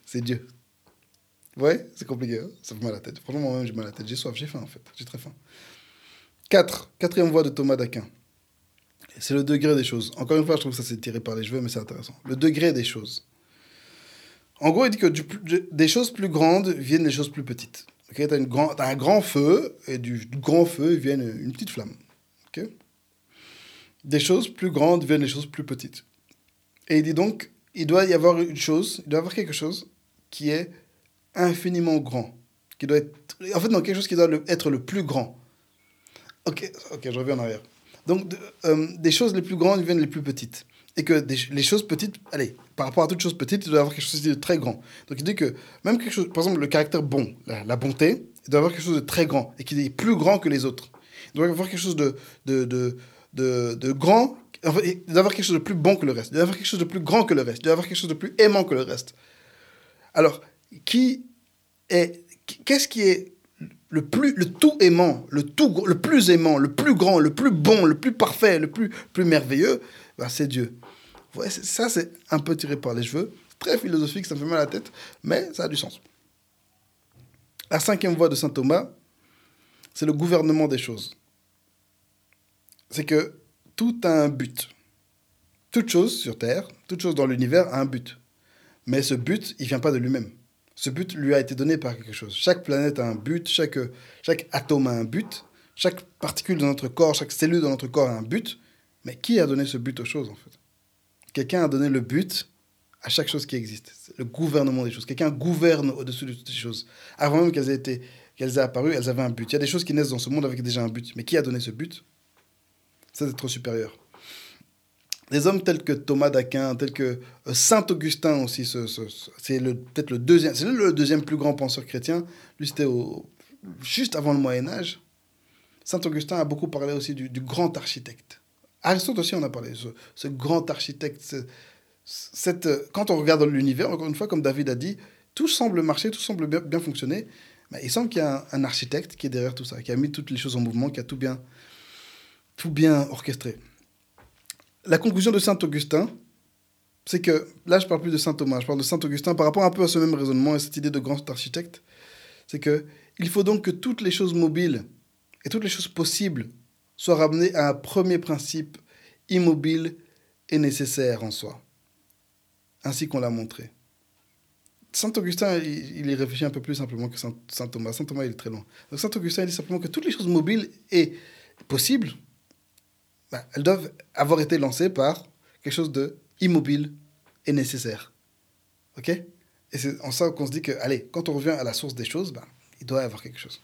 c'est Dieu. Ouais, c'est compliqué. Hein ça fait mal à la tête. Franchement, moi-même, j'ai mal à la tête. J'ai soif, j'ai faim, en fait. J'ai très faim. 4. Quatrième voie de Thomas d'Aquin. C'est le degré des choses. Encore une fois, je trouve que ça s'est tiré par les cheveux, mais c'est intéressant. Le degré des choses. En gros, il dit que des choses plus grandes viennent des choses plus petites. Tu as, un grand feu, et du grand feu vient une petite flamme. Des choses plus grandes viennent des choses plus petites. Et il dit donc, il doit y avoir une chose, il doit avoir quelque chose qui est infiniment grand. Qui doit être, en fait, non, quelque chose qui doit être le plus grand. Ok, ok, je reviens en arrière. Donc, euh, des choses les plus grandes viennent les plus petites. Et que les choses petites, allez, par rapport à toutes choses petites, il doit avoir quelque chose de très grand. Donc, il dit que même quelque chose, par exemple, le caractère bon, la, bonté, il doit avoir quelque chose de très grand et qui est plus grand que les autres. Il doit avoir quelque chose de, de, de, de, grand, il doit avoir quelque chose de plus bon que le reste. Il doit avoir quelque chose de plus grand que le reste. Il doit avoir quelque chose de plus aimant que le reste. Alors, qui est, qu'est-ce qui est le plus, le tout aimant, le tout, le plus aimant, le plus grand, le plus bon, le plus parfait, le plus, plus merveilleux, c'est Dieu. Ouais, ça, c'est un peu tiré par les cheveux, très philosophique, ça me fait mal à la tête, mais ça a du sens. La cinquième voie de saint Thomas, c'est le gouvernement des choses. C'est que tout a un but. Toute chose sur Terre, toute chose dans l'univers a un but. Mais ce but, il vient pas de lui-même. Ce but lui a été donné par quelque chose. Chaque planète a un but, chaque, chaque atome a un but, chaque particule de notre corps, chaque cellule de notre corps a un but. Mais qui a donné ce but aux choses, en fait? Quelqu'un a donné le but à chaque chose qui existe. Le gouvernement des choses. Quelqu'un gouverne au-dessus de toutes les choses. Avant même qu'elles aient, été, qu'elles aient apparu, elles avaient un but. Il y a des choses qui naissent dans ce monde avec déjà un but. Mais qui a donné ce but? C'est d'être supérieur. Des hommes tels que Thomas d'Aquin, tels que euh, Saint Augustin aussi, c'est peut-être le deuxième, c'est le deuxième plus grand penseur chrétien. Lui, c'était juste avant le Moyen Âge. Saint Augustin a beaucoup parlé aussi du, grand architecte. Aristote aussi, on a parlé, ce, grand architecte. Cette, quand on regarde l'univers, encore une fois, comme David a dit, tout semble marcher, tout semble bien, fonctionner. Il semble qu'il y a un, architecte qui est derrière tout ça, qui a mis toutes les choses en mouvement, qui a tout bien, tout bien orchestré la conclusion de Saint Augustin, c'est que, là je parle plus de Saint Thomas, je parle de Saint Augustin par rapport un peu à ce même raisonnement et cette idée de grand architecte, c'est que il faut donc que toutes les choses mobiles et toutes les choses possibles soient ramenées à un premier principe immobile et nécessaire en soi, ainsi qu'on l'a montré. Saint Augustin, il, y réfléchit un peu plus simplement que Saint, Thomas. Saint Thomas, il est très loin. Donc Saint Augustin, il dit simplement que toutes les choses mobiles et possibles bah, elles doivent avoir été lancées par quelque chose de immobile et nécessaire. OK? Et c'est en ça qu'on se dit que, allez, quand on revient à la source des choses, bah, il doit y avoir quelque chose.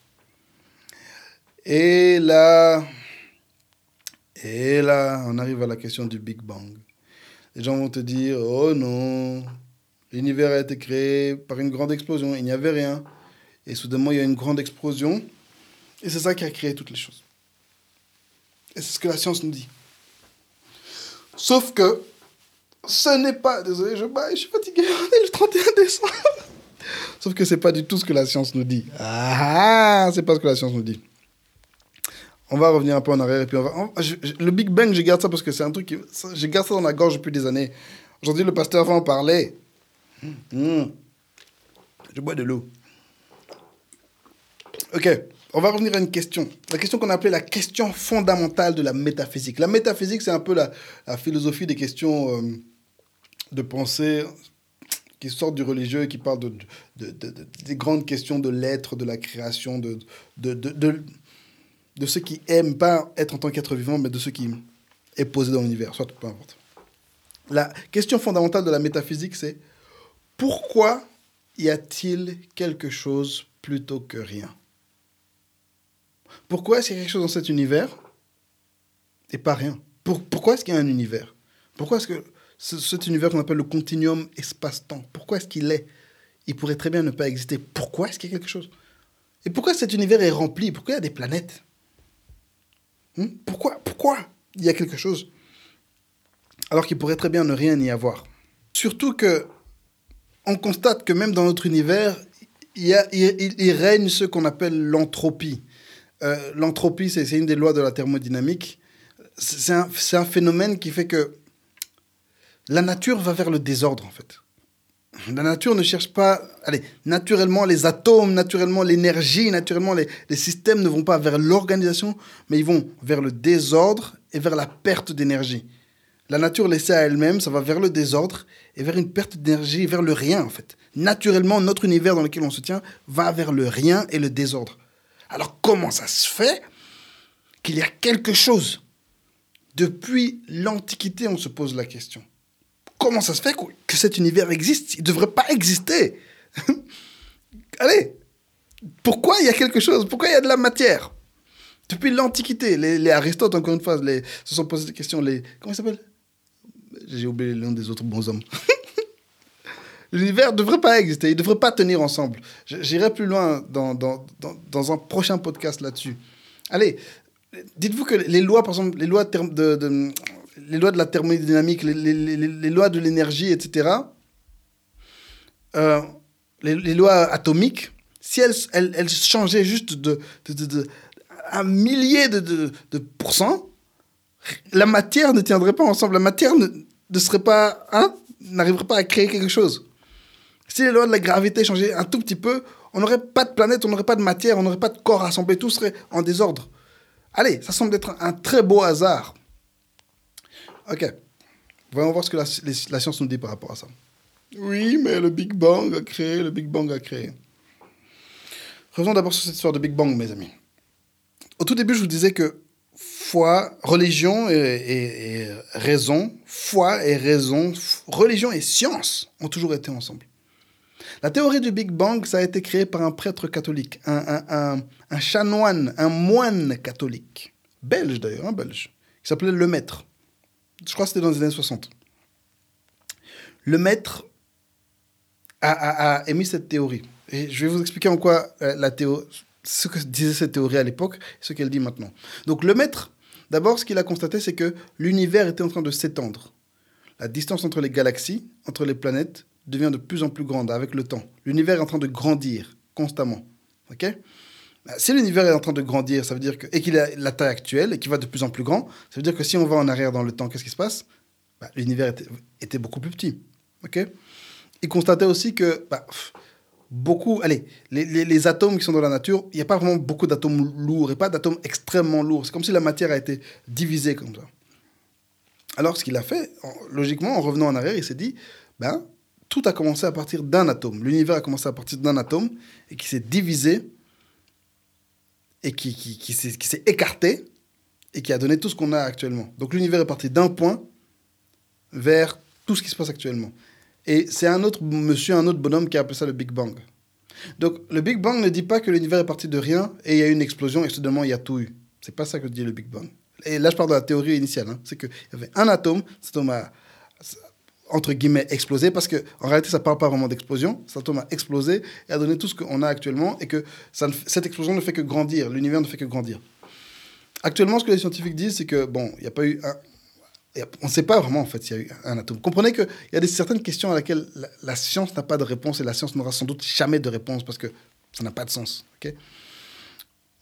Et là, et là, on arrive à la question du Big Bang. Les gens vont te dire, oh non, l'univers a été créé par une grande explosion, il n'y avait rien. Et soudainement, il y a une grande explosion, et c'est ça qui a créé toutes les choses. Et c'est ce que la science nous dit. Sauf que ce n'est pas. Désolé, je, je suis fatigué. On est le 31 décembre. Sauf que ce n'est pas du tout ce que la science nous dit. Ah, c'est pas ce que la science nous dit. On va revenir un peu en arrière et puis on va. le Big Bang, je garde ça parce que c'est un truc qui. Je garde ça dans la gorge depuis des années. Aujourd'hui, le pasteur va en parler. Hmm. Je bois de l'eau. Ok on va revenir à une question. La question qu'on a appelée la question fondamentale de la métaphysique. La métaphysique, c'est un peu la, philosophie des questions euh, de pensée qui sortent du religieux qui parlent de, des grandes questions de l'être, de la création, de, de, de, ce qui aime pas être en tant qu'être vivant, mais de ce qui est posé dans l'univers, soit peu importe. La question fondamentale de la métaphysique, c'est pourquoi y a-t-il quelque chose plutôt que rien? Pourquoi est-ce qu'il y a quelque chose dans cet univers et pas rien? Pourquoi est-ce qu'il y a un univers? Pourquoi est-ce que cet univers qu'on appelle le continuum espace-temps, pourquoi est-ce qu'il est? Il pourrait très bien ne pas exister. Pourquoi est-ce qu'il y a quelque chose? Et pourquoi cet univers est rempli? Pourquoi il y a des planètes? Hmm? Pourquoi Pourquoi il y a quelque chose alors qu'il pourrait très bien ne rien y avoir? Surtout que on constate que même dans notre univers, il, règne ce qu'on appelle l'entropie. Euh, l'entropie, c'est une des lois de la thermodynamique. C'est un, phénomène qui fait que la nature va vers le désordre, en fait. La nature ne cherche pas... Allez, naturellement, les atomes, naturellement, l'énergie, naturellement, les, les, systèmes ne vont pas vers l'organisation, mais ils vont vers le désordre et vers la perte d'énergie. La nature laissée à elle-même, ça va vers le désordre et vers une perte d'énergie, vers le rien, en fait. Naturellement, notre univers dans lequel on se tient va vers le rien et le désordre. Alors comment ça se fait qu'il y a quelque chose? Depuis l'Antiquité, on se pose la question. Comment ça se fait que cet univers existe? Il ne devrait pas exister. Allez, pourquoi il y a quelque chose? Pourquoi il y a de la matière? Depuis l'Antiquité, les, Aristote, encore une fois, les, se sont posé des questions. Les, comment ils s'appellent J'ai oublié le nom des autres bons hommes. L'univers ne devrait pas exister, il ne devrait pas tenir ensemble. J'irai plus loin dans, dans, dans, un prochain podcast là-dessus. Allez, dites-vous que les lois, par exemple, les lois de, les lois de la thermodynamique, les, lois de l'énergie, etc., euh, les, lois atomiques, si elles, elles, elles changeaient juste de, de, un millier de, de, pourcents, la matière ne tiendrait pas ensemble. La matière ne, ne serait pas, hein, n'arriverait pas à créer quelque chose. Si les lois de la gravité changeaient un tout petit peu, on n'aurait pas de planète, on n'aurait pas de matière, on n'aurait pas de corps assemblés, tout serait en désordre. Allez, ça semble être un très beau hasard. Ok. Voyons voir ce que la, science nous dit par rapport à ça. Oui, mais le Big Bang a créé, le Big Bang a créé. Revenons d'abord sur cette histoire de Big Bang, mes amis. Au tout début, je vous disais que foi, religion et, raison, foi et raison, religion et science ont toujours été ensemble. La théorie du Big Bang, ça a été créé par un prêtre catholique, un, un, chanoine, un moine catholique, belge d'ailleurs, un belge, qui s'appelait Le Maître. Je crois que c'était dans les années 60. Le Maître a, a, émis cette théorie. Et je vais vous expliquer en quoi euh, la théorie, ce que disait cette théorie à l'époque ce qu'elle dit maintenant. Donc le maître, d'abord, ce qu'il a constaté, c'est que l'univers était en train de s'étendre. La distance entre les galaxies, entre les planètes, devient de plus en plus grande avec le temps. L'univers est en train de grandir constamment. Ok? Si l'univers est en train de grandir, ça veut dire que, et qu'il a la taille actuelle et qu'il va de plus en plus grand, ça veut dire que si on va en arrière dans le temps, qu'est-ce qui se passe? Bah, L'univers était, beaucoup plus petit. Ok? Il constatait aussi que bah, beaucoup, allez, les, les, atomes qui sont dans la nature, il n'y a pas vraiment beaucoup d'atomes lourds et pas d'atomes extrêmement lourds. C'est comme si la matière a été divisée comme ça. Alors, ce qu'il a fait, logiquement, en revenant en arrière, il s'est dit, ben, tout a commencé à partir d'un atome. L'univers a commencé à partir d'un atome et qui s'est divisé et qui, qui, qui s'est écarté et qui a donné tout ce qu'on a actuellement. Donc l'univers est parti d'un point vers tout ce qui se passe actuellement. Et c'est un autre monsieur, un autre bonhomme qui a appelé ça le Big Bang. Donc le Big Bang ne dit pas que l'univers est parti de rien et il y a eu une explosion et soudainement il y a tout eu. C'est pas ça que dit le Big Bang. Et là je parle de la théorie initiale. Hein. C'est qu'il y avait un atome, cet atome a entre guillemets explosé parce que en réalité ça parle pas vraiment d'explosion. Cet atome a explosé et a donné tout ce qu'on a actuellement et que cette explosion ne fait que grandir. L'univers ne fait que grandir. Actuellement, ce que les scientifiques disent, c'est que bon, il n'y a pas eu un, on ne sait pas vraiment en fait s'il y a eu un atome. Comprenez qu'il y a des, certaines questions à laquelle la, science n'a pas de réponse et la science n'aura sans doute jamais de réponse parce que ça n'a pas de sens.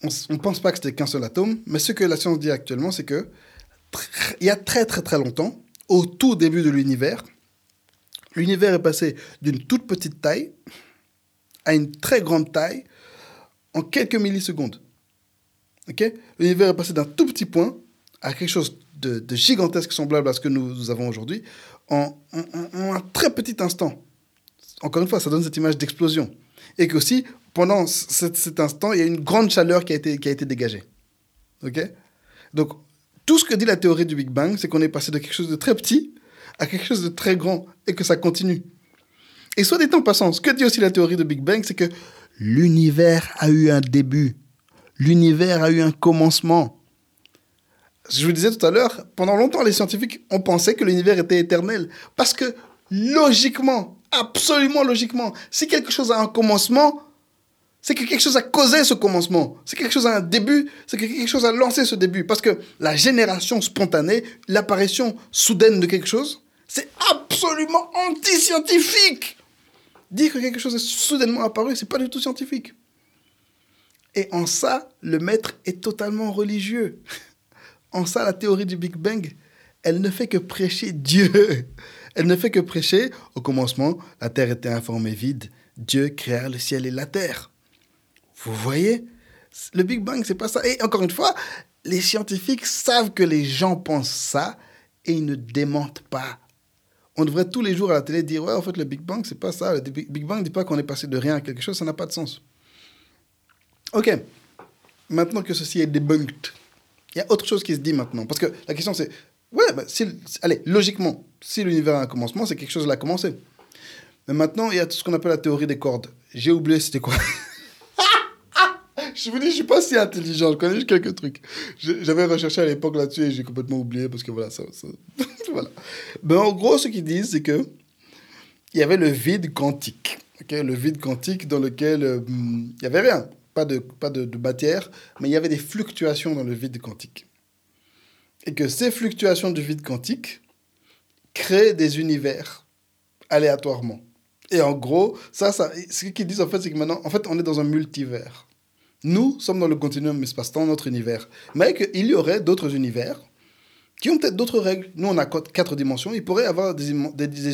on ne pense pas que c'était qu'un seul atome, mais ce que la science dit actuellement, c'est que il y a très très très longtemps, au tout début de l'univers, l'univers est passé d'une toute petite taille à une très grande taille en quelques millisecondes. l'univers est passé d'un tout petit point à quelque chose de, gigantesque semblable à ce que nous, avons aujourd'hui en, un très petit instant. Encore une fois, ça donne cette image d'explosion. Et qu'aussi, pendant cet, instant, il y a une grande chaleur qui a été, qui a été dégagée. Donc, tout ce que dit la théorie du Big Bang, c'est qu'on est passé de quelque chose de très petit à quelque chose de très grand et que ça continue. Et soit dit en passant, ce que dit aussi la théorie du Big Bang, c'est que l'univers a eu un début. L'univers a eu un commencement je vous disais tout à l'heure, pendant longtemps, les scientifiques ont pensé que l'univers était éternel. Parce que logiquement, absolument logiquement, si quelque chose a un commencement, c'est que quelque chose a causé ce commencement. C'est quelque chose a un début, c'est que quelque chose a lancé ce début. Parce que la génération spontanée, l'apparition soudaine de quelque chose, c'est absolument anti-scientifique. Dire que quelque chose est soudainement apparu, c'est pas du tout scientifique. Et en ça, le maître est totalement religieux. En ça, la théorie du Big Bang, elle ne fait que prêcher Dieu. Elle ne fait que prêcher, au commencement, la terre était informée vide. Dieu créa le ciel et la terre. Vous voyez? Le Big Bang, c'est pas ça. Et encore une fois, les scientifiques savent que les gens pensent ça et ils ne démentent pas. On devrait tous les jours à la télé dire Ouais, en fait, le Big Bang, c'est pas ça. Le Big Bang ne dit pas qu'on est passé de rien à quelque chose, ça n'a pas de sens. Ok. Maintenant que ceci est debunked, il y a autre chose qui se dit maintenant. Parce que la question, c'est ouais, bah, si, allez, logiquement, si l'univers a un commencement, c'est quelque chose qui a commencé. Mais maintenant, il y a tout ce qu'on appelle la théorie des cordes. J'ai oublié c'était quoi. je vous dis, je suis pas si intelligent, je connais juste quelques trucs. J'avais recherché à l'époque là-dessus et j'ai complètement oublié parce que voilà, ça. voilà. Mais en gros, ce qu'ils disent, c'est que il y avait le vide quantique. le vide quantique dans lequel euh, il n'y avait rien pas de, pas de, matière, mais il y avait des fluctuations dans le vide quantique. Et que ces fluctuations du vide quantique créent des univers aléatoirement. Et en gros, ça, ça ce qu'ils disent en fait, c'est que maintenant, en fait, on est dans un multivers. Nous sommes dans le continuum espace-temps, notre univers. Mais qu'il y aurait d'autres univers qui ont peut-être d'autres règles. Nous, on a quatre dimensions. Il pourrait y avoir des,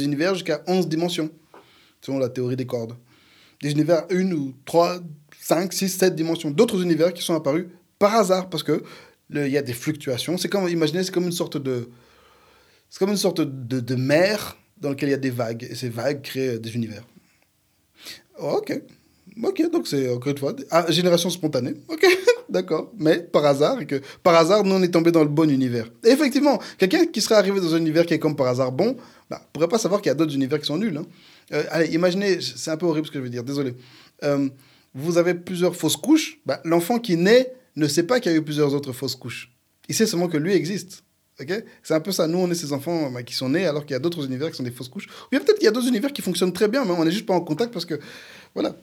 univers jusqu'à 11 dimensions, selon la théorie des cordes. Des univers une ou trois 5, 6, 7 dimensions d'autres univers qui sont apparus par hasard parce que il y a des fluctuations. C'est comme, imaginez, c'est comme une sorte de, c'est comme une sorte de, mer dans laquelle il y a des vagues et ces vagues créent des univers. ok, ok, donc c'est encore une fois ah, génération spontanée. Ok, d'accord, mais par hasard, et que par hasard, nous, on est tombé dans le bon univers. Et effectivement, quelqu'un qui serait arrivé dans un univers qui est comme par hasard bon, bah, pourrait pas savoir qu'il y a d'autres univers qui sont nuls. Hein. Euh, allez, imaginez, c'est un peu horrible ce que je veux dire, désolé. Euh, vous avez plusieurs fausses couches, bah, l'enfant qui naît ne sait pas qu'il y a eu plusieurs autres fausses couches. Il sait seulement que lui existe. ok? C'est un peu ça. Nous, on est ces enfants bah, qui sont nés alors qu'il y a d'autres univers qui sont des fausses couches. Ou bien peut-être qu'il y a d'autres univers qui fonctionnent très bien, mais on n'est juste pas en contact parce que, voilà,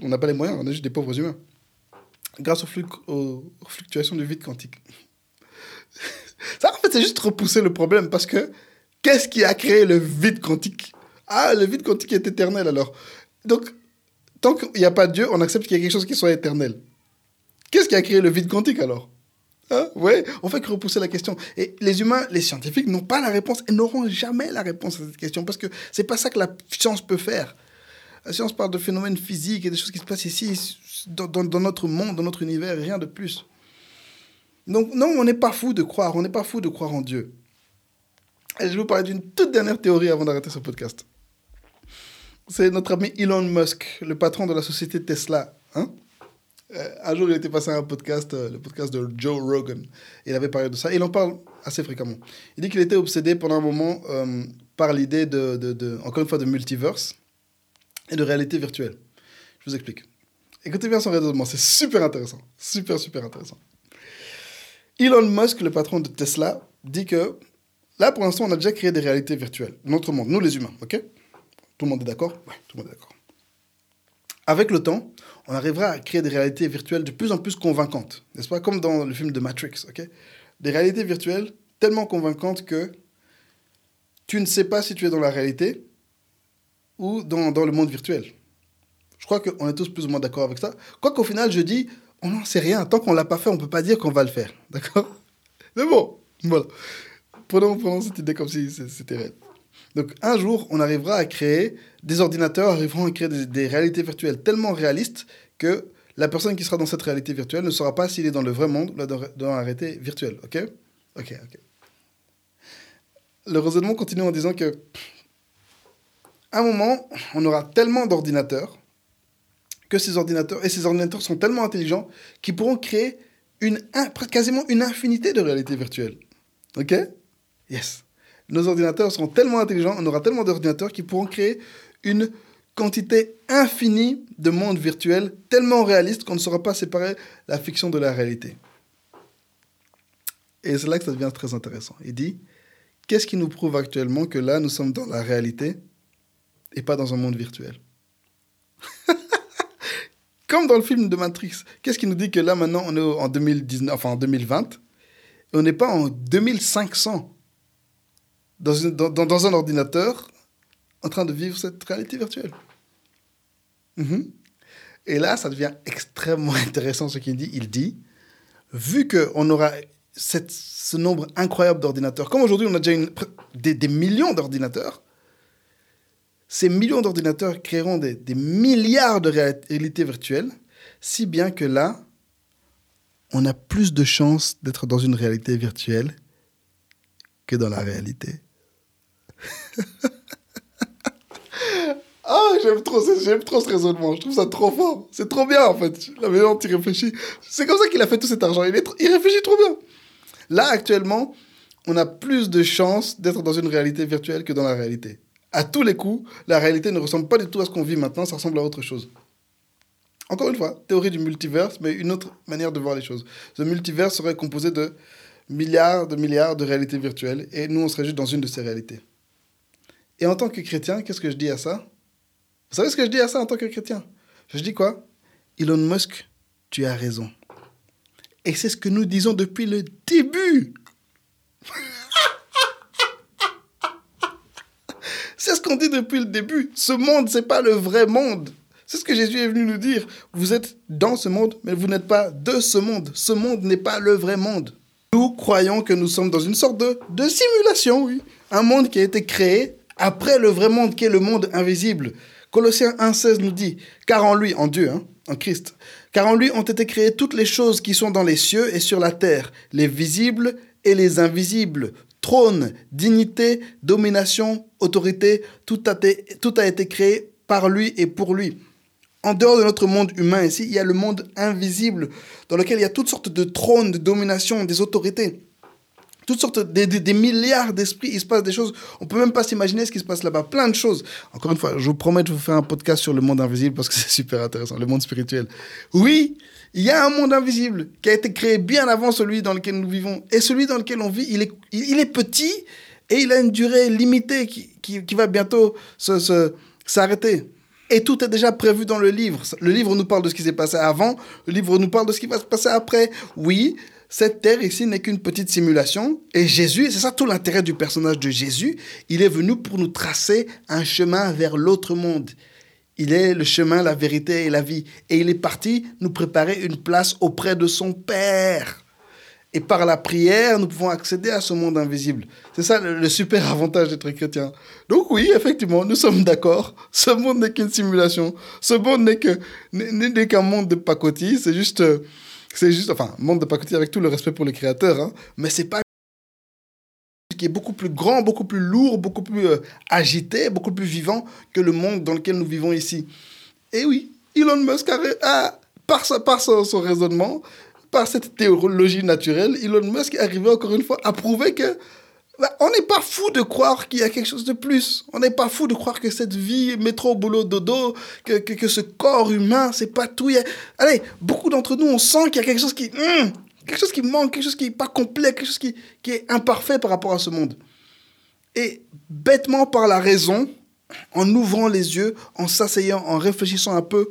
on n'a pas les moyens, on est juste des pauvres humains. Grâce aux, fluctuations du vide quantique. ça, en fait, c'est juste repousser le problème parce que qu'est-ce qui a créé le vide quantique? Ah, le vide quantique est éternel alors. Donc, tant qu'il n'y a pas Dieu, on accepte qu'il y a quelque chose qui soit éternel. Qu'est-ce qui a créé le vide quantique alors? Hein? Ouais, on fait que repousser la question. Et les humains, les scientifiques n'ont pas la réponse et n'auront jamais la réponse à cette question parce que c'est pas ça que la science peut faire. La science parle de phénomènes physiques et des choses qui se passent ici, dans, notre monde, dans notre univers, rien de plus. Donc non, on n'est pas fou de croire, on n'est pas fou de croire en Dieu. Et je vais vous parler d'une toute dernière théorie avant d'arrêter ce podcast. C'est notre ami Elon Musk, le patron de la société Tesla. Hein euh, un jour, il était passé à un podcast, euh, le podcast de Joe Rogan. Il avait parlé de ça. Il en parle assez fréquemment. Il dit qu'il était obsédé pendant un moment euh, par l'idée de, de, encore une fois, de multiverse et de réalité virtuelle. Je vous explique. Écoutez bien son raisonnement, c'est super intéressant. Super, super intéressant. Elon Musk, le patron de Tesla, dit que là, pour l'instant, on a déjà créé des réalités virtuelles. Notre monde, nous les humains, ok? Tout le monde est d'accord? Ouais, tout le monde est d'accord. Avec le temps, on arrivera à créer des réalités virtuelles de plus en plus convaincantes, n'est-ce pas? Comme dans le film de Matrix, ok? Des réalités virtuelles tellement convaincantes que tu ne sais pas si tu es dans la réalité, ou dans, dans le monde virtuel. Je crois qu'on est tous plus ou moins d'accord avec ça. Quoi qu'au final, je dis, on n'en sait rien. Tant qu'on ne l'a pas fait, on ne peut pas dire qu'on va le faire. D'accord? Mais bon, voilà. Prenons, prenons cette idée comme si c'était réel. Donc un jour, on arrivera à créer, des ordinateurs arriveront à créer des, des, réalités virtuelles tellement réalistes que la personne qui sera dans cette réalité virtuelle ne saura pas s'il est dans le vrai monde ou dans, dans la réalité virtuelle. OK? Ok, ok. Le raisonnement continue en disant que un moment, on aura tellement d'ordinateurs que ces ordinateurs, et ces ordinateurs sont tellement intelligents qu'ils pourront créer une, quasiment une infinité de réalités virtuelles. OK? Yes. Nos ordinateurs seront tellement intelligents, on aura tellement d'ordinateurs qui pourront créer une quantité infinie de mondes virtuels tellement réalistes qu'on ne saura pas séparer la fiction de la réalité. Et c'est là que ça devient très intéressant. Il dit, qu'est-ce qui nous prouve actuellement que là, nous sommes dans la réalité? Et pas dans un monde virtuel. Comme dans le film de Matrix. Qu'est-ce qui nous dit que là, maintenant, on est en 2019, enfin en 2020, et on n'est pas en 2500 dans, une, dans, dans, un ordinateur en train de vivre cette réalité virtuelle. Mhm. Et là, ça devient extrêmement intéressant ce qu'il dit. Il dit, vu qu'on aura ce nombre incroyable d'ordinateurs, comme aujourd'hui on a déjà des millions d'ordinateurs, ces millions d'ordinateurs créeront des, milliards de réalités virtuelles, si bien que là, on a plus de chances d'être dans une réalité virtuelle que dans la réalité. Ah, j'aime trop, trop ce raisonnement. Je trouve ça trop fort. C'est trop bien, en fait. La manière dont il réfléchit. C'est comme ça qu'il a fait tout cet argent. Il réfléchit trop bien. Là, actuellement, on a plus de chances d'être dans une réalité virtuelle que dans la réalité à tous les coups, la réalité ne ressemble pas du tout à ce qu'on vit maintenant, ça ressemble à autre chose. Encore une fois, théorie du multiverse, mais une autre manière de voir les choses. Ce multiverse serait composé de milliards de milliards de réalités virtuelles, et nous, on serait juste dans une de ces réalités. Et en tant que chrétien, qu'est-ce que je dis à ça? Vous savez ce que je dis à ça en tant que chrétien? Je dis quoi? Elon Musk, tu as raison. Et c'est ce que nous disons depuis le début. C'est ce qu'on dit depuis le début. Ce monde, c'est pas le vrai monde. C'est ce que Jésus est venu nous dire. Vous êtes dans ce monde, mais vous n'êtes pas de ce monde. Ce monde n'est pas le vrai monde. Nous croyons que nous sommes dans une sorte de, de simulation, oui. Un monde qui a été créé après le vrai monde qui est le monde invisible. Colossiens 1,16 nous dit Car en lui, en Dieu, hein, en Christ, car en lui ont été créées toutes les choses qui sont dans les cieux et sur la terre, les visibles et les invisibles, trône, dignité, domination, autorité, tout a, été, tout a été créé par lui et pour lui. en dehors de notre monde humain ici, il y a le monde invisible dans lequel il y a toutes sortes de trônes, de domination, des autorités. Toutes sortes, des, des, milliards d'esprits, il se passe des choses. On peut même pas s'imaginer ce qui se passe là-bas. Plein de choses. Encore une fois, je vous promets de vous faire un podcast sur le monde invisible parce que c'est super intéressant, le monde spirituel. Oui, il y a un monde invisible qui a été créé bien avant celui dans lequel nous vivons. Et celui dans lequel on vit, il est, petit et il a une durée limitée qui, va bientôt s'arrêter. Et tout est déjà prévu dans le livre. Le livre nous parle de ce qui s'est passé avant, le livre nous parle de ce qui va se passer après. Oui, cette terre ici n'est qu'une petite simulation. Et Jésus, c'est ça tout l'intérêt du personnage de Jésus, il est venu pour nous tracer un chemin vers l'autre monde. Il est le chemin, la vérité et la vie. Et il est parti nous préparer une place auprès de son Père. Et par la prière, nous pouvons accéder à ce monde invisible. C'est ça le, super avantage d'être chrétien. Donc oui, effectivement, nous sommes d'accord. Ce monde n'est qu'une simulation. Ce monde n'est qu'un monde de pacotille. C'est juste, c'est juste, enfin, monde de pacotille avec tout le respect pour les créateurs, hein. mais c'est pas beaucoup plus grand, beaucoup plus lourd, beaucoup plus euh, agité, beaucoup plus vivant que le monde dans lequel nous vivons ici. Et oui, Elon Musk a, par, par son, raisonnement, par cette théologie naturelle, Elon Musk est arrivé encore une fois à prouver que bah, on n'est pas fou de croire qu'il y a quelque chose de plus. On n'est pas fou de croire que cette vie, métro, boulot, dodo, que, que, ce corps humain, c'est pas tout. Allez, beaucoup d'entre nous, on sent qu'il y a quelque chose qui... Hmm, quelque chose qui manque, quelque chose qui n'est pas complet, quelque chose qui, qui est imparfait par rapport à ce monde. Et bêtement par la raison, en ouvrant les yeux, en s'asseyant, en réfléchissant un peu,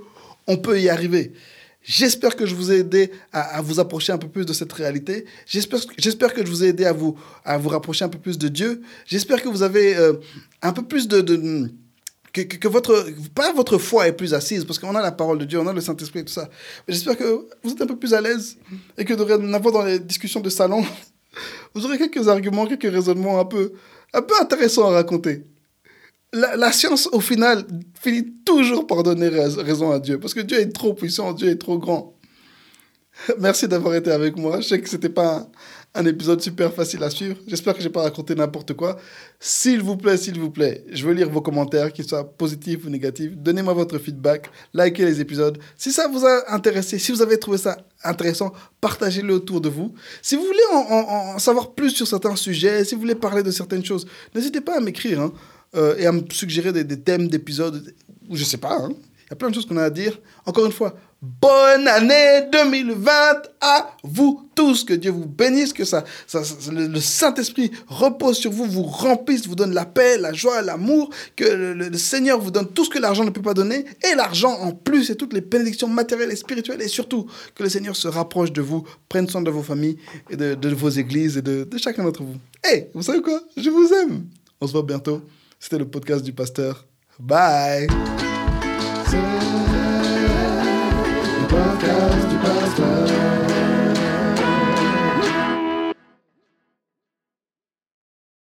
on peut y arriver. J'espère que je vous ai aidé à, vous approcher un peu plus de cette réalité. J'espère que je vous ai aidé à vous, à vous rapprocher un peu plus de Dieu. J'espère que vous avez euh, un peu plus de, de que, que, votre, pas votre foi est plus assise, parce qu'on a la parole de Dieu, on a le Saint-Esprit et tout ça. J'espère que vous êtes un peu plus à l'aise et que dorénavant dans les discussions de salon, vous aurez quelques arguments, quelques raisonnements un peu, un peu intéressants à raconter. La, la, science, au final, finit toujours par donner raison à Dieu, parce que Dieu est trop puissant, Dieu est trop grand. Merci d'avoir été avec moi. Je sais que c'était pas un épisode super facile à suivre. J'espère que j'ai pas raconté n'importe quoi. S'il vous plaît, s'il vous plaît, je veux lire vos commentaires, qu'ils soient positifs ou négatifs. Donnez-moi votre feedback, likez les épisodes. Si ça vous a intéressé, si vous avez trouvé ça intéressant, partagez-le autour de vous. Si vous voulez en, savoir plus sur certains sujets, si vous voulez parler de certaines choses, n'hésitez pas à m'écrire hein, euh, et à me suggérer des, thèmes d'épisodes. Je sais pas. Hein. Il y a plein de choses qu'on a à dire. Encore une fois, Bonne année 2020 à vous tous. Que Dieu vous bénisse, que ça, le Saint-Esprit repose sur vous, vous remplisse, vous donne la paix, la joie, l'amour, que le, Seigneur vous donne tout ce que l'argent ne peut pas donner, et l'argent en plus, et toutes les bénédictions matérielles et spirituelles, et surtout que le Seigneur se rapproche de vous, prenne soin de vos familles, et de, vos églises, et de, chacun d'entre vous. Hé, vous savez quoi? Je vous aime. On se voit bientôt. C'était le podcast du pasteur. Bye.